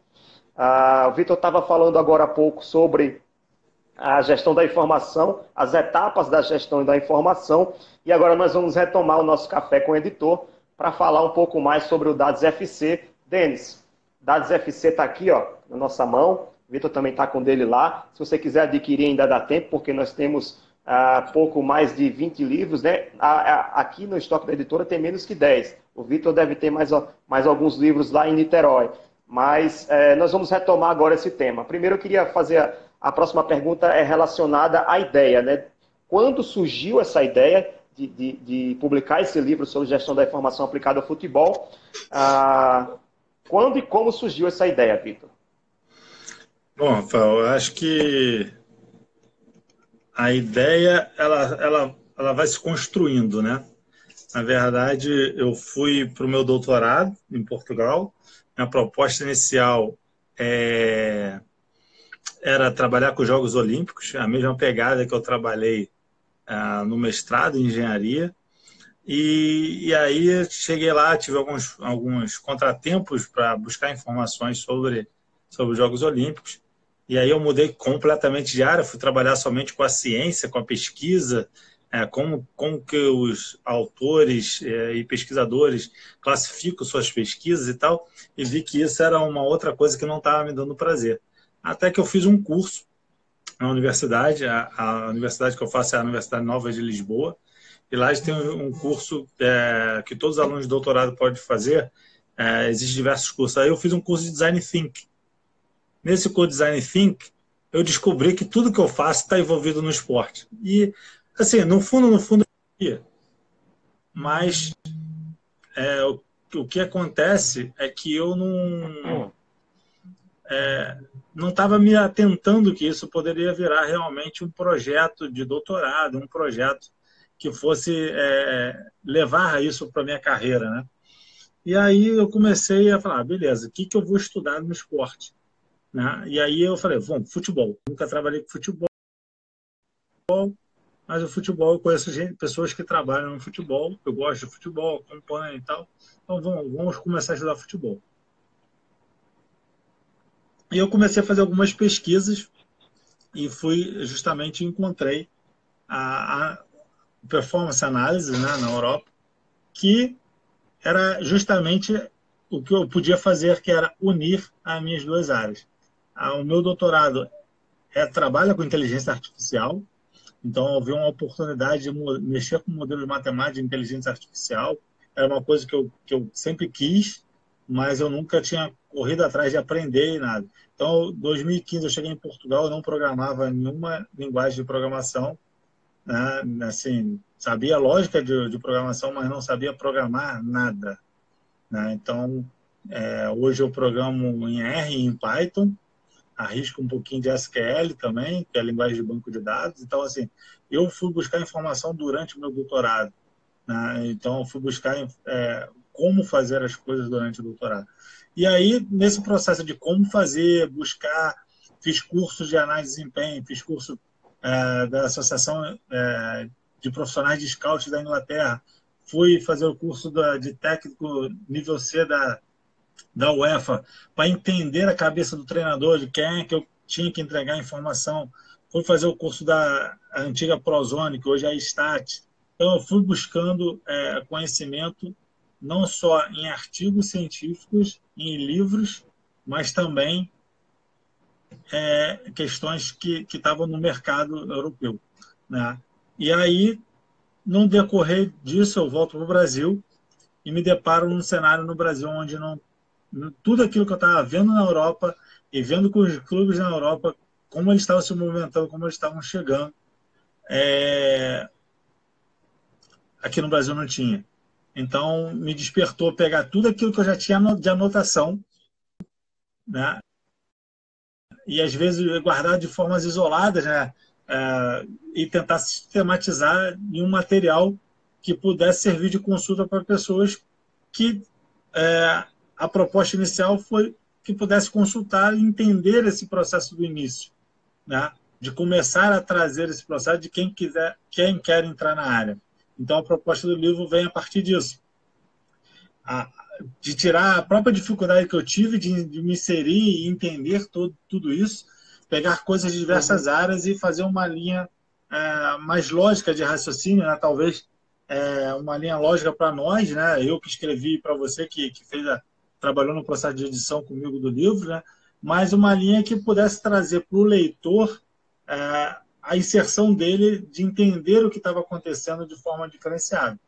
Ah, o Vitor estava falando agora há pouco sobre a gestão da informação, as etapas da gestão da informação, e agora nós vamos retomar o nosso café com o editor para falar um pouco mais sobre o Dados FC. Denis, Dados FC está aqui, ó, na nossa mão. O Vitor também está com dele lá. Se você quiser adquirir, ainda dá tempo, porque nós temos ah, pouco mais de 20 livros, né? aqui no estoque da editora tem menos que 10. O Vitor deve ter mais, mais alguns livros lá em Niterói. Mas é, nós vamos retomar agora esse tema. Primeiro eu queria fazer a, próxima pergunta é relacionada à ideia, né? Quando surgiu essa ideia de, de, de publicar esse livro sobre gestão da informação aplicada ao futebol? Ah, quando e como surgiu essa ideia, Vitor? Bom, Rafael, eu acho que a ideia ela, ela, ela vai se construindo, né? Na verdade, eu fui para o meu doutorado em Portugal. Minha proposta inicial é, era trabalhar com os Jogos Olímpicos, a mesma pegada que eu trabalhei ah, no mestrado em engenharia. E, e, aí cheguei lá, tive alguns, alguns contratempos para buscar informações sobre, sobre os Jogos Olímpicos. E aí eu mudei completamente de área, fui trabalhar somente com a ciência, com a pesquisa, é, como, como que os autores é, e pesquisadores classificam suas pesquisas e tal, e vi que isso era uma outra coisa que não estava me dando prazer. Até que eu fiz um curso na universidade, a, a universidade que eu faço é a Universidade Nova de Lisboa, e lá tem um curso é, que todos os alunos de doutorado podem fazer, é, existem diversos cursos. Aí eu fiz um curso de Design Think, nesse co-design think, eu descobri que tudo que eu faço está envolvido no esporte. E, assim, no fundo, no fundo, mas é, o, o que acontece é que eu não é, não estava me atentando que isso poderia virar realmente um projeto de doutorado, um projeto que fosse é, levar isso para minha carreira, né? E aí eu comecei a falar, ah, beleza, o que, que eu vou estudar no esporte? Né? E aí eu falei, vamos, futebol. Nunca trabalhei com futebol, mas o futebol eu conheço gente, pessoas que trabalham no futebol, eu gosto de futebol, acompanho e tal. Então vamos, vamos começar a estudar futebol. E eu comecei a fazer algumas pesquisas e fui justamente encontrei a, a performance análise né, na Europa, que era justamente o que eu podia fazer, que era unir as minhas duas áreas o meu doutorado é, trabalha com inteligência artificial, então vi uma oportunidade de mexer com modelos matemáticos de inteligência artificial. Era uma coisa que eu, que eu sempre quis, mas eu nunca tinha corrido atrás de aprender e nada. Então, em 2015 eu cheguei em Portugal, eu não programava nenhuma linguagem de programação, né? assim, sabia lógica de, de programação, mas não sabia programar nada. Né? Então, é, hoje eu programo em R e em Python, arrisca um pouquinho de SQL também, que é a linguagem de banco de dados. Então, assim, eu fui buscar informação durante o meu doutorado. Né? Então, eu fui buscar é, como fazer as coisas durante o doutorado. E aí, nesse processo de como fazer, buscar, fiz cursos de análise de desempenho, fiz curso é, da Associação é, de Profissionais de Scout da Inglaterra, fui fazer o curso da, de técnico nível C da, da UEFA para entender a cabeça do treinador, de quem é que eu tinha que entregar informação. Fui fazer o curso da antiga Prozone, que hoje é a Stat. Então, eu fui buscando é, conhecimento não só em artigos científicos, em livros, mas também é, questões que estavam no mercado europeu. Né? E aí, no decorrer disso, eu volto para o Brasil e me deparo num cenário no Brasil onde não tudo aquilo que eu estava vendo na Europa e vendo com os clubes na Europa, como eles estavam se movimentando, como eles estavam chegando, é... aqui no Brasil não tinha. Então, me despertou pegar tudo aquilo que eu já tinha de anotação, né? e às vezes guardar de formas isoladas, né? É... e tentar sistematizar em um material que pudesse servir de consulta para pessoas que é, a proposta inicial foi que pudesse consultar e entender esse processo do início, né? de começar a trazer esse processo de quem quiser, quem quer entrar na área. Então a proposta do livro vem a partir disso, a, de tirar a própria dificuldade que eu tive de, de me inserir e entender todo, tudo isso, pegar coisas de diversas uhum. áreas e fazer uma linha é, mais lógica de raciocínio, né? talvez é, uma linha lógica para nós, né? eu que escrevi para você que, que fez a, trabalhou no processo de edição comigo do livro, né? mas uma linha que pudesse trazer para o leitor é, a inserção dele de entender o que estava acontecendo de forma diferenciada.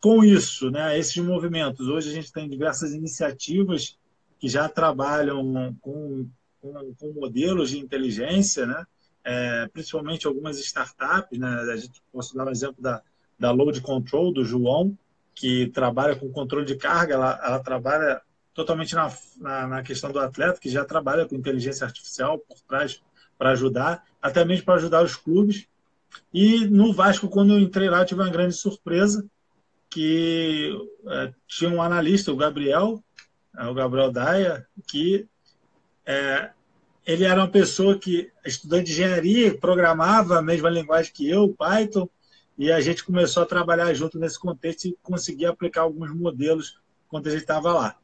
Com isso, né, esses movimentos, hoje a gente tem diversas iniciativas que já trabalham com, com, com modelos de inteligência, né, é, principalmente algumas startups. Né, a gente posso dar um exemplo da, da Load Control, do João, que trabalha com controle de carga, ela, ela trabalha totalmente na, na, na, questão do atleta, que já trabalha com inteligência artificial por trás para ajudar, até mesmo para ajudar os clubes. E no Vasco, quando eu entrei lá, tive uma grande surpresa, que é, tinha um analista, o Gabriel, é, o Gabriel Daia, que é, ele era uma pessoa que, estudante de engenharia, programava a mesma linguagem que eu, Python, e a gente começou a trabalhar junto nesse contexto e conseguir aplicar alguns modelos quando a gente estava lá.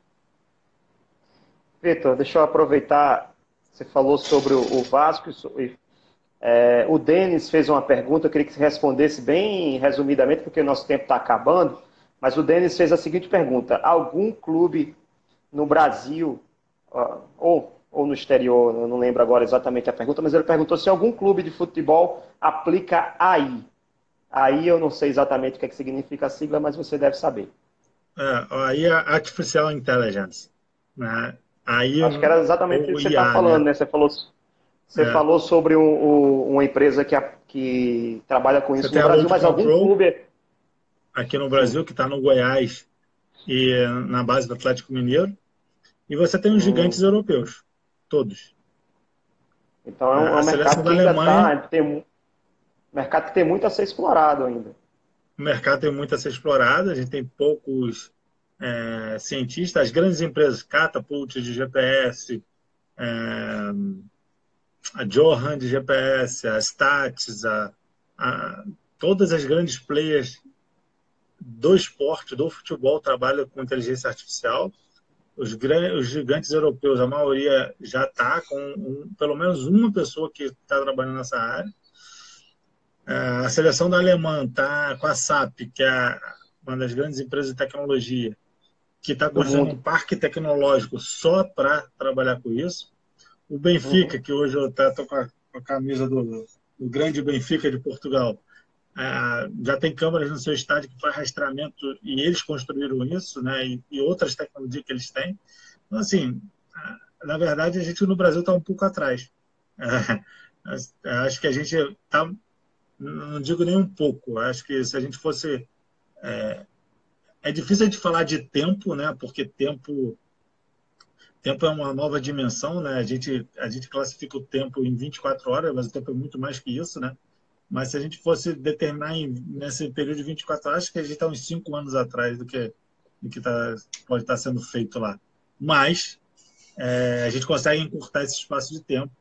Vitor, deixa eu aproveitar, você falou sobre o Vasco e é, o Denis fez uma pergunta, eu queria que você respondesse bem resumidamente, porque o nosso tempo está acabando, mas o Denis fez a seguinte pergunta, algum clube no Brasil, ou, ou no exterior, eu não lembro agora exatamente a pergunta, mas ele perguntou se algum clube de futebol aplica AI. AI eu não sei exatamente o que, é que significa a sigla, mas você deve saber. É, aí é Artificial Intelligence. Né? Aí Acho que era exatamente o que você está falando, né? né? Você falou, você é. falou sobre um, um, uma empresa que, que trabalha com isso você no Brasil, mas algum clube. Aqui no Brasil, que está no Goiás e na base do Atlético Mineiro. E você tem os hum. gigantes europeus, todos. Então é um, a mercado que ainda Alemanha, tá, tem, mercado que tem muito a ser explorado ainda. O mercado tem muito a ser explorado, a gente tem poucos é, cientistas, as grandes empresas, Catapult de GPS, é, a Johan de GPS, a Stats, a, a, todas as grandes players do esporte, do futebol, trabalham com inteligência artificial. Os, os gigantes europeus, a maioria já está com um, pelo menos uma pessoa que está trabalhando nessa área. É, a seleção da Alemanha está com a SAP, que é uma das grandes empresas de tecnologia, que está construindo um parque tecnológico só para trabalhar com isso. O Benfica, uhum. que hoje eu estou com, com, a camisa do, do, grande Benfica de Portugal, é, já tem câmeras no seu estádio que faz rastreamento e eles construíram isso, né? E, e outras tecnologias que eles têm. Então, assim, é, na verdade, a gente no Brasil está um pouco atrás. É, acho que a gente está, não digo nem um pouco, acho que se a gente fosse é, é difícil de falar de tempo, né? Porque tempo tempo é uma nova dimensão, né? A gente a gente classifica o tempo em 24 horas, mas o tempo é muito mais que isso, né? Mas se a gente fosse determinar em, nesse período de 24 horas, acho que a gente está uns 5 anos atrás do que do que tá, pode estar tá sendo feito lá. Mas é, a gente consegue encurtar esse espaço de tempo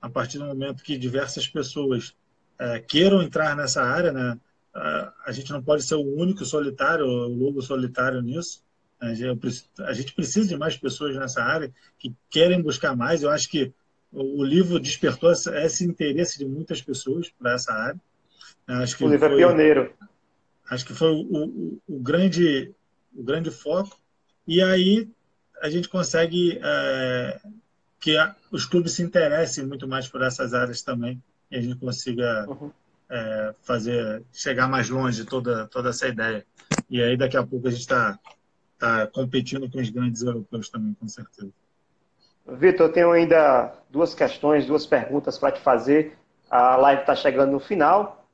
a partir do momento que diversas pessoas é, queiram entrar nessa área, né? a gente não pode ser o único solitário, o lobo solitário nisso. A gente precisa de mais pessoas nessa área que querem buscar mais. Eu acho que o livro despertou esse interesse de muitas pessoas para essa área. Acho que o livro é foi, é pioneiro. Acho que foi o, o, o, grande, o grande foco. E aí a gente consegue é, que os clubes se interessem muito mais por essas áreas também e a gente consiga uhum é, fazer chegar mais longe toda toda essa ideia. E aí daqui a pouco a gente está tá competindo com os grandes europeus também, com certeza. Vitor, eu tenho ainda duas questões, duas perguntas para te fazer. A live está chegando no final,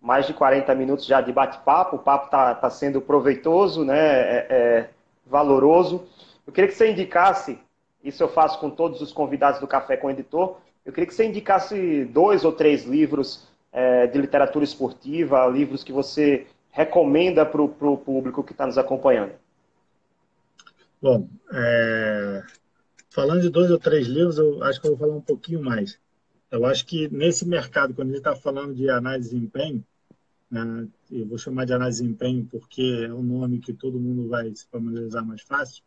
mais de 40 minutos já de bate-papo, o papo está tá sendo proveitoso, né? É, é, valoroso. Eu queria que você indicasse, isso eu faço com todos os convidados do Café com o Editor, eu queria que você indicasse dois ou três livros é, de literatura esportiva, livros que você recomenda para o público que está nos acompanhando? Bom, é, falando de dois ou três livros, eu acho que eu vou falar um pouquinho mais. Eu acho que nesse mercado, quando a gente está falando de análise de desempenho, né, eu vou chamar de análise de desempenho porque é um nome que todo mundo vai se familiarizar mais fácil,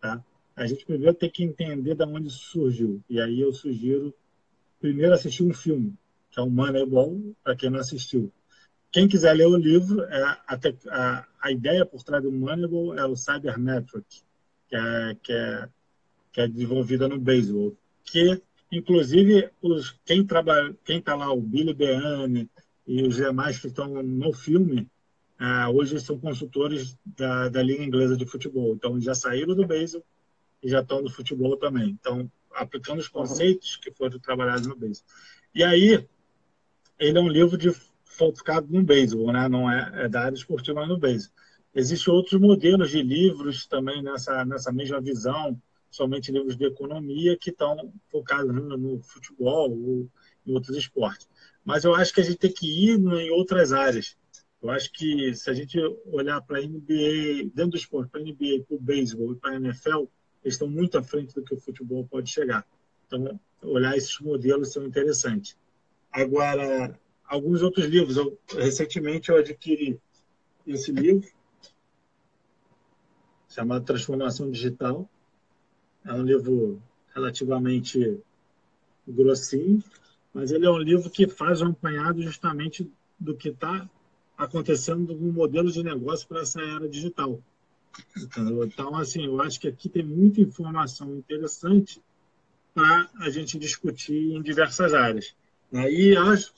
tá? a gente primeiro tem que entender de onde isso surgiu. E aí eu sugiro primeiro assistir um filme, que é o Moneyball, para quem não assistiu. Quem quiser ler o livro, é a, a, a ideia por trás do Moneyball é o Cybermetric, que é, que é, que é desenvolvida no beisebol, que inclusive os, quem trabalha, quem está lá, o Billy Beane e os demais que estão no filme, uh, hoje são consultores da, da Liga Inglesa de Futebol. Então já saíram do beisebol e já estão no futebol também. Então, aplicando os conceitos que foram trabalhados no beisebol. E aí, ele é um livro de focado no beisebol, né? Não é, é da área esportiva, mas no beisebol. Existem outros modelos de livros também nessa, nessa mesma visão, somente livros de economia que estão focados no, futebol ou em outros esportes. Mas eu acho que a gente tem que ir em outras áreas. Eu acho que se a gente olhar para a NBA, dentro do esporte, para a NBA, para o beisebol e para a NFL, eles estão muito à frente do que o futebol pode chegar. Então, olhar esses modelos são interessantes. Agora, alguns outros livros. Eu, recentemente eu adquiri esse livro, chamado Transformação Digital. É um livro relativamente grossinho, mas ele é um livro que faz um apanhado justamente do que está acontecendo no modelo de negócio para essa era digital. Entendeu? Então, assim, eu acho que aqui tem muita informação interessante para a gente discutir em diversas áreas. Né? E acho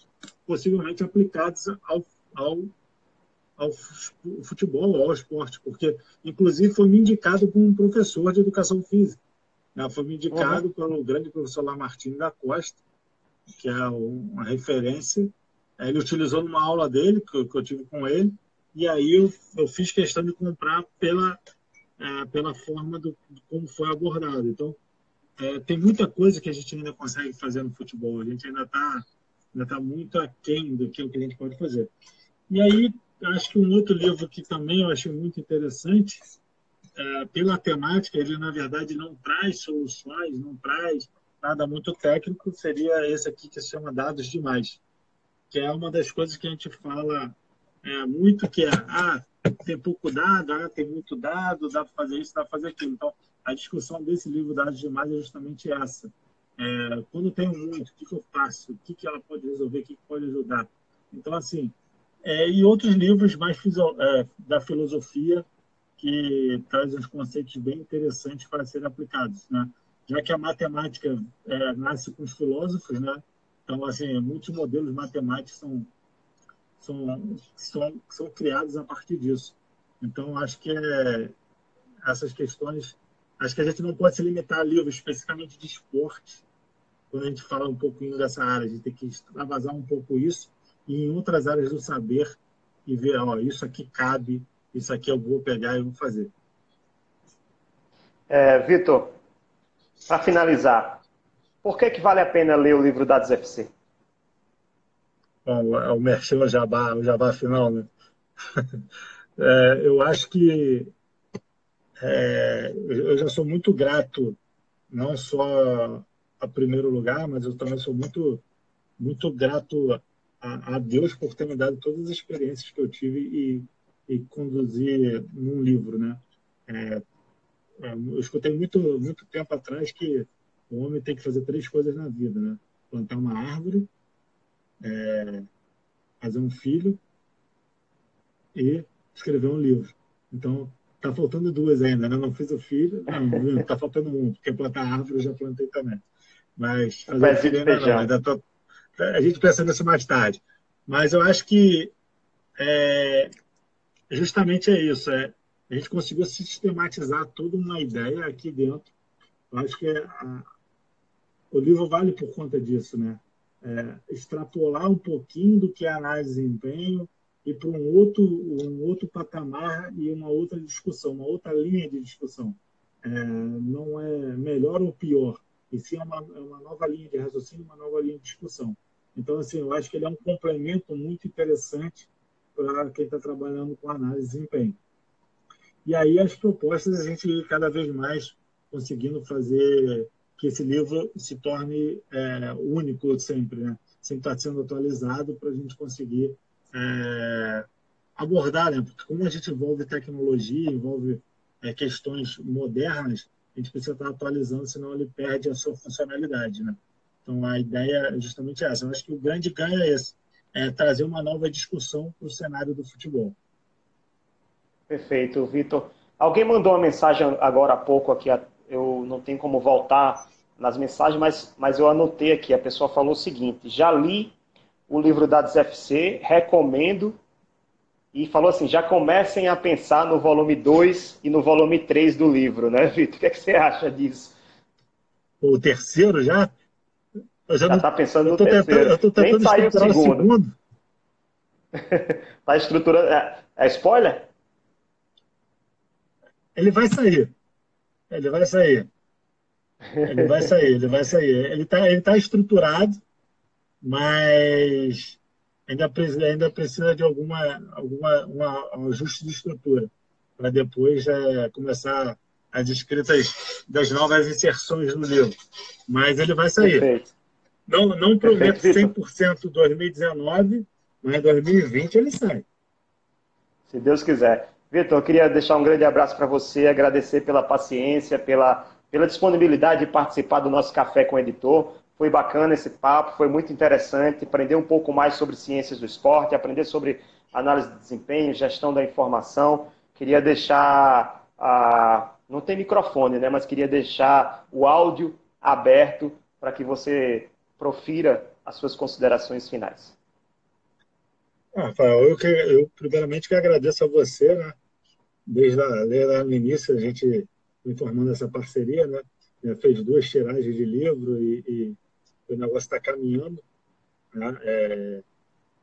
possivelmente aplicados ao, ao, ao futebol, ao esporte, porque, inclusive, foi me indicado por um professor de educação física. Né? Foi me indicado uhum. pelo grande professor Lamartine da Costa, que é uma referência. Ele utilizou numa aula dele, que eu, que eu tive com ele, e aí eu, eu fiz questão de comprar pela, é, pela forma do, como foi abordado. Então, é, tem muita coisa que a gente ainda consegue fazer no futebol. A gente ainda está ainda tá muito aquém do que a gente pode fazer. E aí, acho que um outro livro que também eu achei muito interessante, é, pela temática, ele na verdade não traz soluções, não traz nada muito técnico, seria esse aqui que se chama Dados Demais, que é uma das coisas que a gente fala é, muito que é, ah, tem pouco dado, ah, tem muito dado, dá para fazer isso, dá para fazer aquilo. Então, a discussão desse livro Dados Demais é justamente essa. É, quando tenho muito, o que, que eu faço? O que, que ela pode resolver? O que, que pode ajudar? Então, assim, é, e outros livros mais é, da filosofia que trazem uns conceitos bem interessantes para serem aplicados, né? Já que a matemática é, nasce com os filósofos, né? Então, assim, muitos modelos matemáticos são são, são, são criados a partir disso. Então, acho que é, essas questões, acho que a gente não pode se limitar a livros especificamente de esporte, quando a gente fala um pouquinho dessa área, a gente tem que extravasar um pouco isso e em outras áreas do saber e ver, ó, isso aqui cabe, isso aqui eu vou pegar e vou fazer. É, Vitor, para finalizar, por que, que vale a pena ler o livro Dados FC? Bom, é o Merchan, o Jabá, o Jabá final, né? É, eu acho que é, eu já sou muito grato, não só a primeiro lugar, mas eu também sou muito, muito grato a, a Deus por ter me dado todas as experiências que eu tive e, e conduzir num livro, né? É, é, eu escutei muito, muito tempo atrás que o homem tem que fazer três coisas na vida, né? Plantar uma árvore, é, fazer um filho e escrever um livro. Então, está faltando duas ainda, né? Não fiz o filho, não, está faltando um, porque plantar árvore eu já plantei também. Mas fazer o filho ainda não, ainda tô, a gente pensa nisso mais tarde. Mas eu acho que é, justamente é isso, é, a gente conseguiu sistematizar toda uma ideia aqui dentro. Eu acho que é, a, o livro vale por conta disso, né? é, extrapolar um pouquinho do que é análise de desempenho e para um outro, um outro patamar e uma outra discussão, uma outra linha de discussão. É, não é melhor ou pior, e sim é uma, uma nova linha de raciocínio, uma nova linha de discussão. Então, assim, eu acho que ele é um complemento muito interessante para quem está trabalhando com análise de desempenho. E aí as propostas a gente cada vez mais conseguindo fazer que esse livro se torne é, único sempre, né? sempre está sendo atualizado para a gente conseguir é, abordar, né? porque como a gente envolve tecnologia, envolve é, questões modernas, a gente precisa estar atualizando, senão ele perde a sua funcionalidade. Né? Então a ideia é justamente essa. Eu acho que o grande ganho é esse, é trazer uma nova discussão para o cenário do futebol. Perfeito, Vitor. Alguém mandou uma mensagem agora há pouco aqui, eu não tenho como voltar nas mensagens, mas, mas eu anotei aqui. A pessoa falou o seguinte: já li o livro da DSFC, recomendo. E falou assim: já comecem a pensar no volume 2 e no volume 3 do livro, né, Vitor? O que, é que você acha disso? O terceiro já? Eu já está pensando no terceiro. Tentando, tentando Nem saiu o segundo. Segundo. tá estruturando. É, é spoiler? Ele vai sair. Ele vai sair. Ele vai sair, ele vai sair. Ele está ele tá estruturado, mas ainda, ainda precisa de alguma, alguma uma, um ajuste de estrutura para depois é, começar as escritas das novas inserções no livro. Mas ele vai sair. Perfeito. Não, não prometo Perfeito, 100% 2019, mas 2020 ele sai. Se Deus quiser. Vitor, eu queria deixar um grande abraço para você, agradecer pela paciência, pela pela disponibilidade de participar do nosso Café com o Editor. Foi bacana esse papo, foi muito interessante, aprender um pouco mais sobre ciências do esporte, aprender sobre análise de desempenho, gestão da informação. Queria deixar, a... não tem microfone, né, mas queria deixar o áudio aberto para que você profira as suas considerações finais. Ah, Rafael, eu, que, eu primeiramente que agradeço a você, né? Desde lá, no início a gente informando essa parceria, né? Fez duas tiragens de livro e, e o negócio está caminhando. Né? É,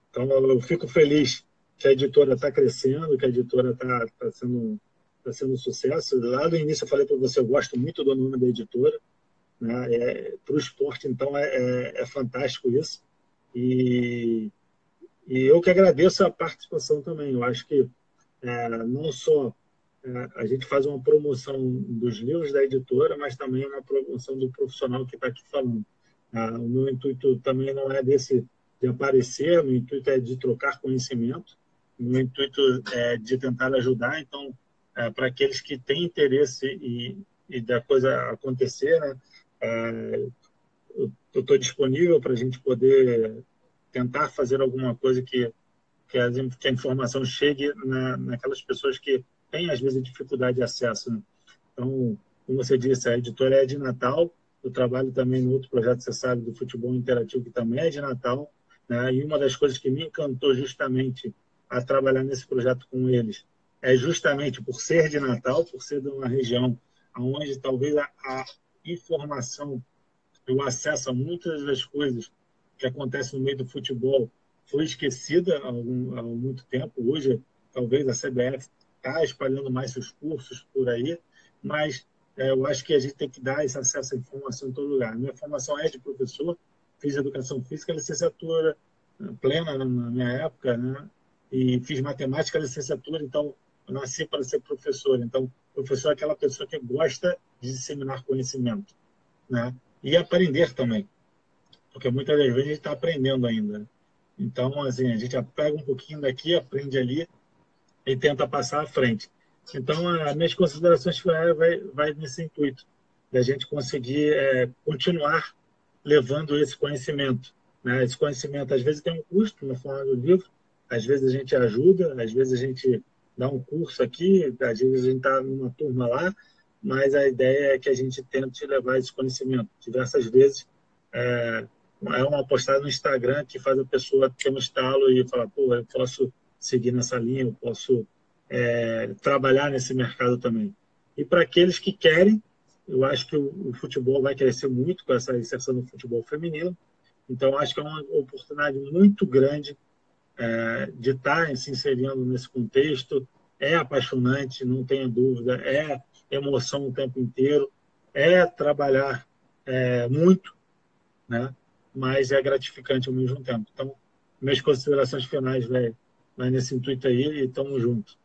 então, eu fico feliz que a editora está crescendo, que a editora está tá sendo, tá sendo um sucesso. Lá no início eu falei para você, eu gosto muito do nome da editora. Né? É, para o esporte, então, é, é, é, fantástico isso. E, e eu que agradeço a participação também. Eu acho que é, não só é, a gente faz uma promoção dos livros da editora, mas também uma promoção do profissional que está aqui falando. É, o meu intuito também não é desse de aparecer, meu intuito é de trocar conhecimento, meu intuito é de tentar ajudar. Então, é, para aqueles que têm interesse e, e da coisa acontecer, né, é, eu estou disponível para a gente poder tentar fazer alguma coisa que, que, a, que a informação chegue na, naquelas pessoas que tem, às vezes, dificuldade de acesso. Né? Então, como você disse, a editora é de Natal, eu trabalho também no outro projeto, você sabe, do futebol interativo, que também é de Natal, né? e uma das coisas que me encantou justamente a trabalhar nesse projeto com eles é justamente por ser de Natal, por ser de uma região onde talvez a, a informação, o acesso a muitas das coisas que acontecem no meio do futebol foi esquecida há, algum, há muito tempo. Hoje, talvez a CBF está espalhando mais seus cursos por aí, mas é, eu acho que a gente tem que dar esse acesso à informação em todo lugar. Minha formação é de professor, fiz educação física, licenciatura né, plena na minha época, né? E fiz matemática, licenciatura, então eu nasci para ser professor. Então, professor é aquela pessoa que gosta de disseminar conhecimento, né? E aprender também, porque muitas das vezes a gente está aprendendo ainda. Né? Então, assim, a gente pega um pouquinho daqui, aprende ali, e tenta passar à frente. Então, as minhas considerações finais vai, vai nesse intuito, da gente conseguir é, continuar levando esse conhecimento. Né? Esse conhecimento, às vezes, tem um custo na forma do livro, às vezes a gente ajuda, às vezes a gente dá um curso aqui, às vezes a gente está numa turma lá, mas a ideia é que a gente tente levar esse conhecimento. Diversas vezes é, é uma postagem no Instagram que faz a pessoa ter um estalo e falar, pô, eu posso seguir nessa linha, eu posso é, trabalhar nesse mercado também. E para aqueles que querem, eu acho que o, o, futebol vai crescer muito com essa inserção do futebol feminino. Então, acho que é uma oportunidade muito grande é, de estar se inserindo nesse contexto. É apaixonante, não tenha dúvida, é emoção o tempo inteiro, é trabalhar é, muito, né? mas é gratificante ao mesmo tempo. Então, minhas considerações finais, velho vai nesse intuito aí e tamo junto.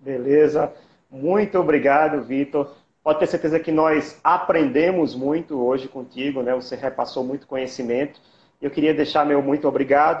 Beleza. Muito obrigado, Vitor. Pode ter certeza que nós aprendemos muito hoje contigo, né? Você repassou muito conhecimento. Eu queria deixar meu muito obrigado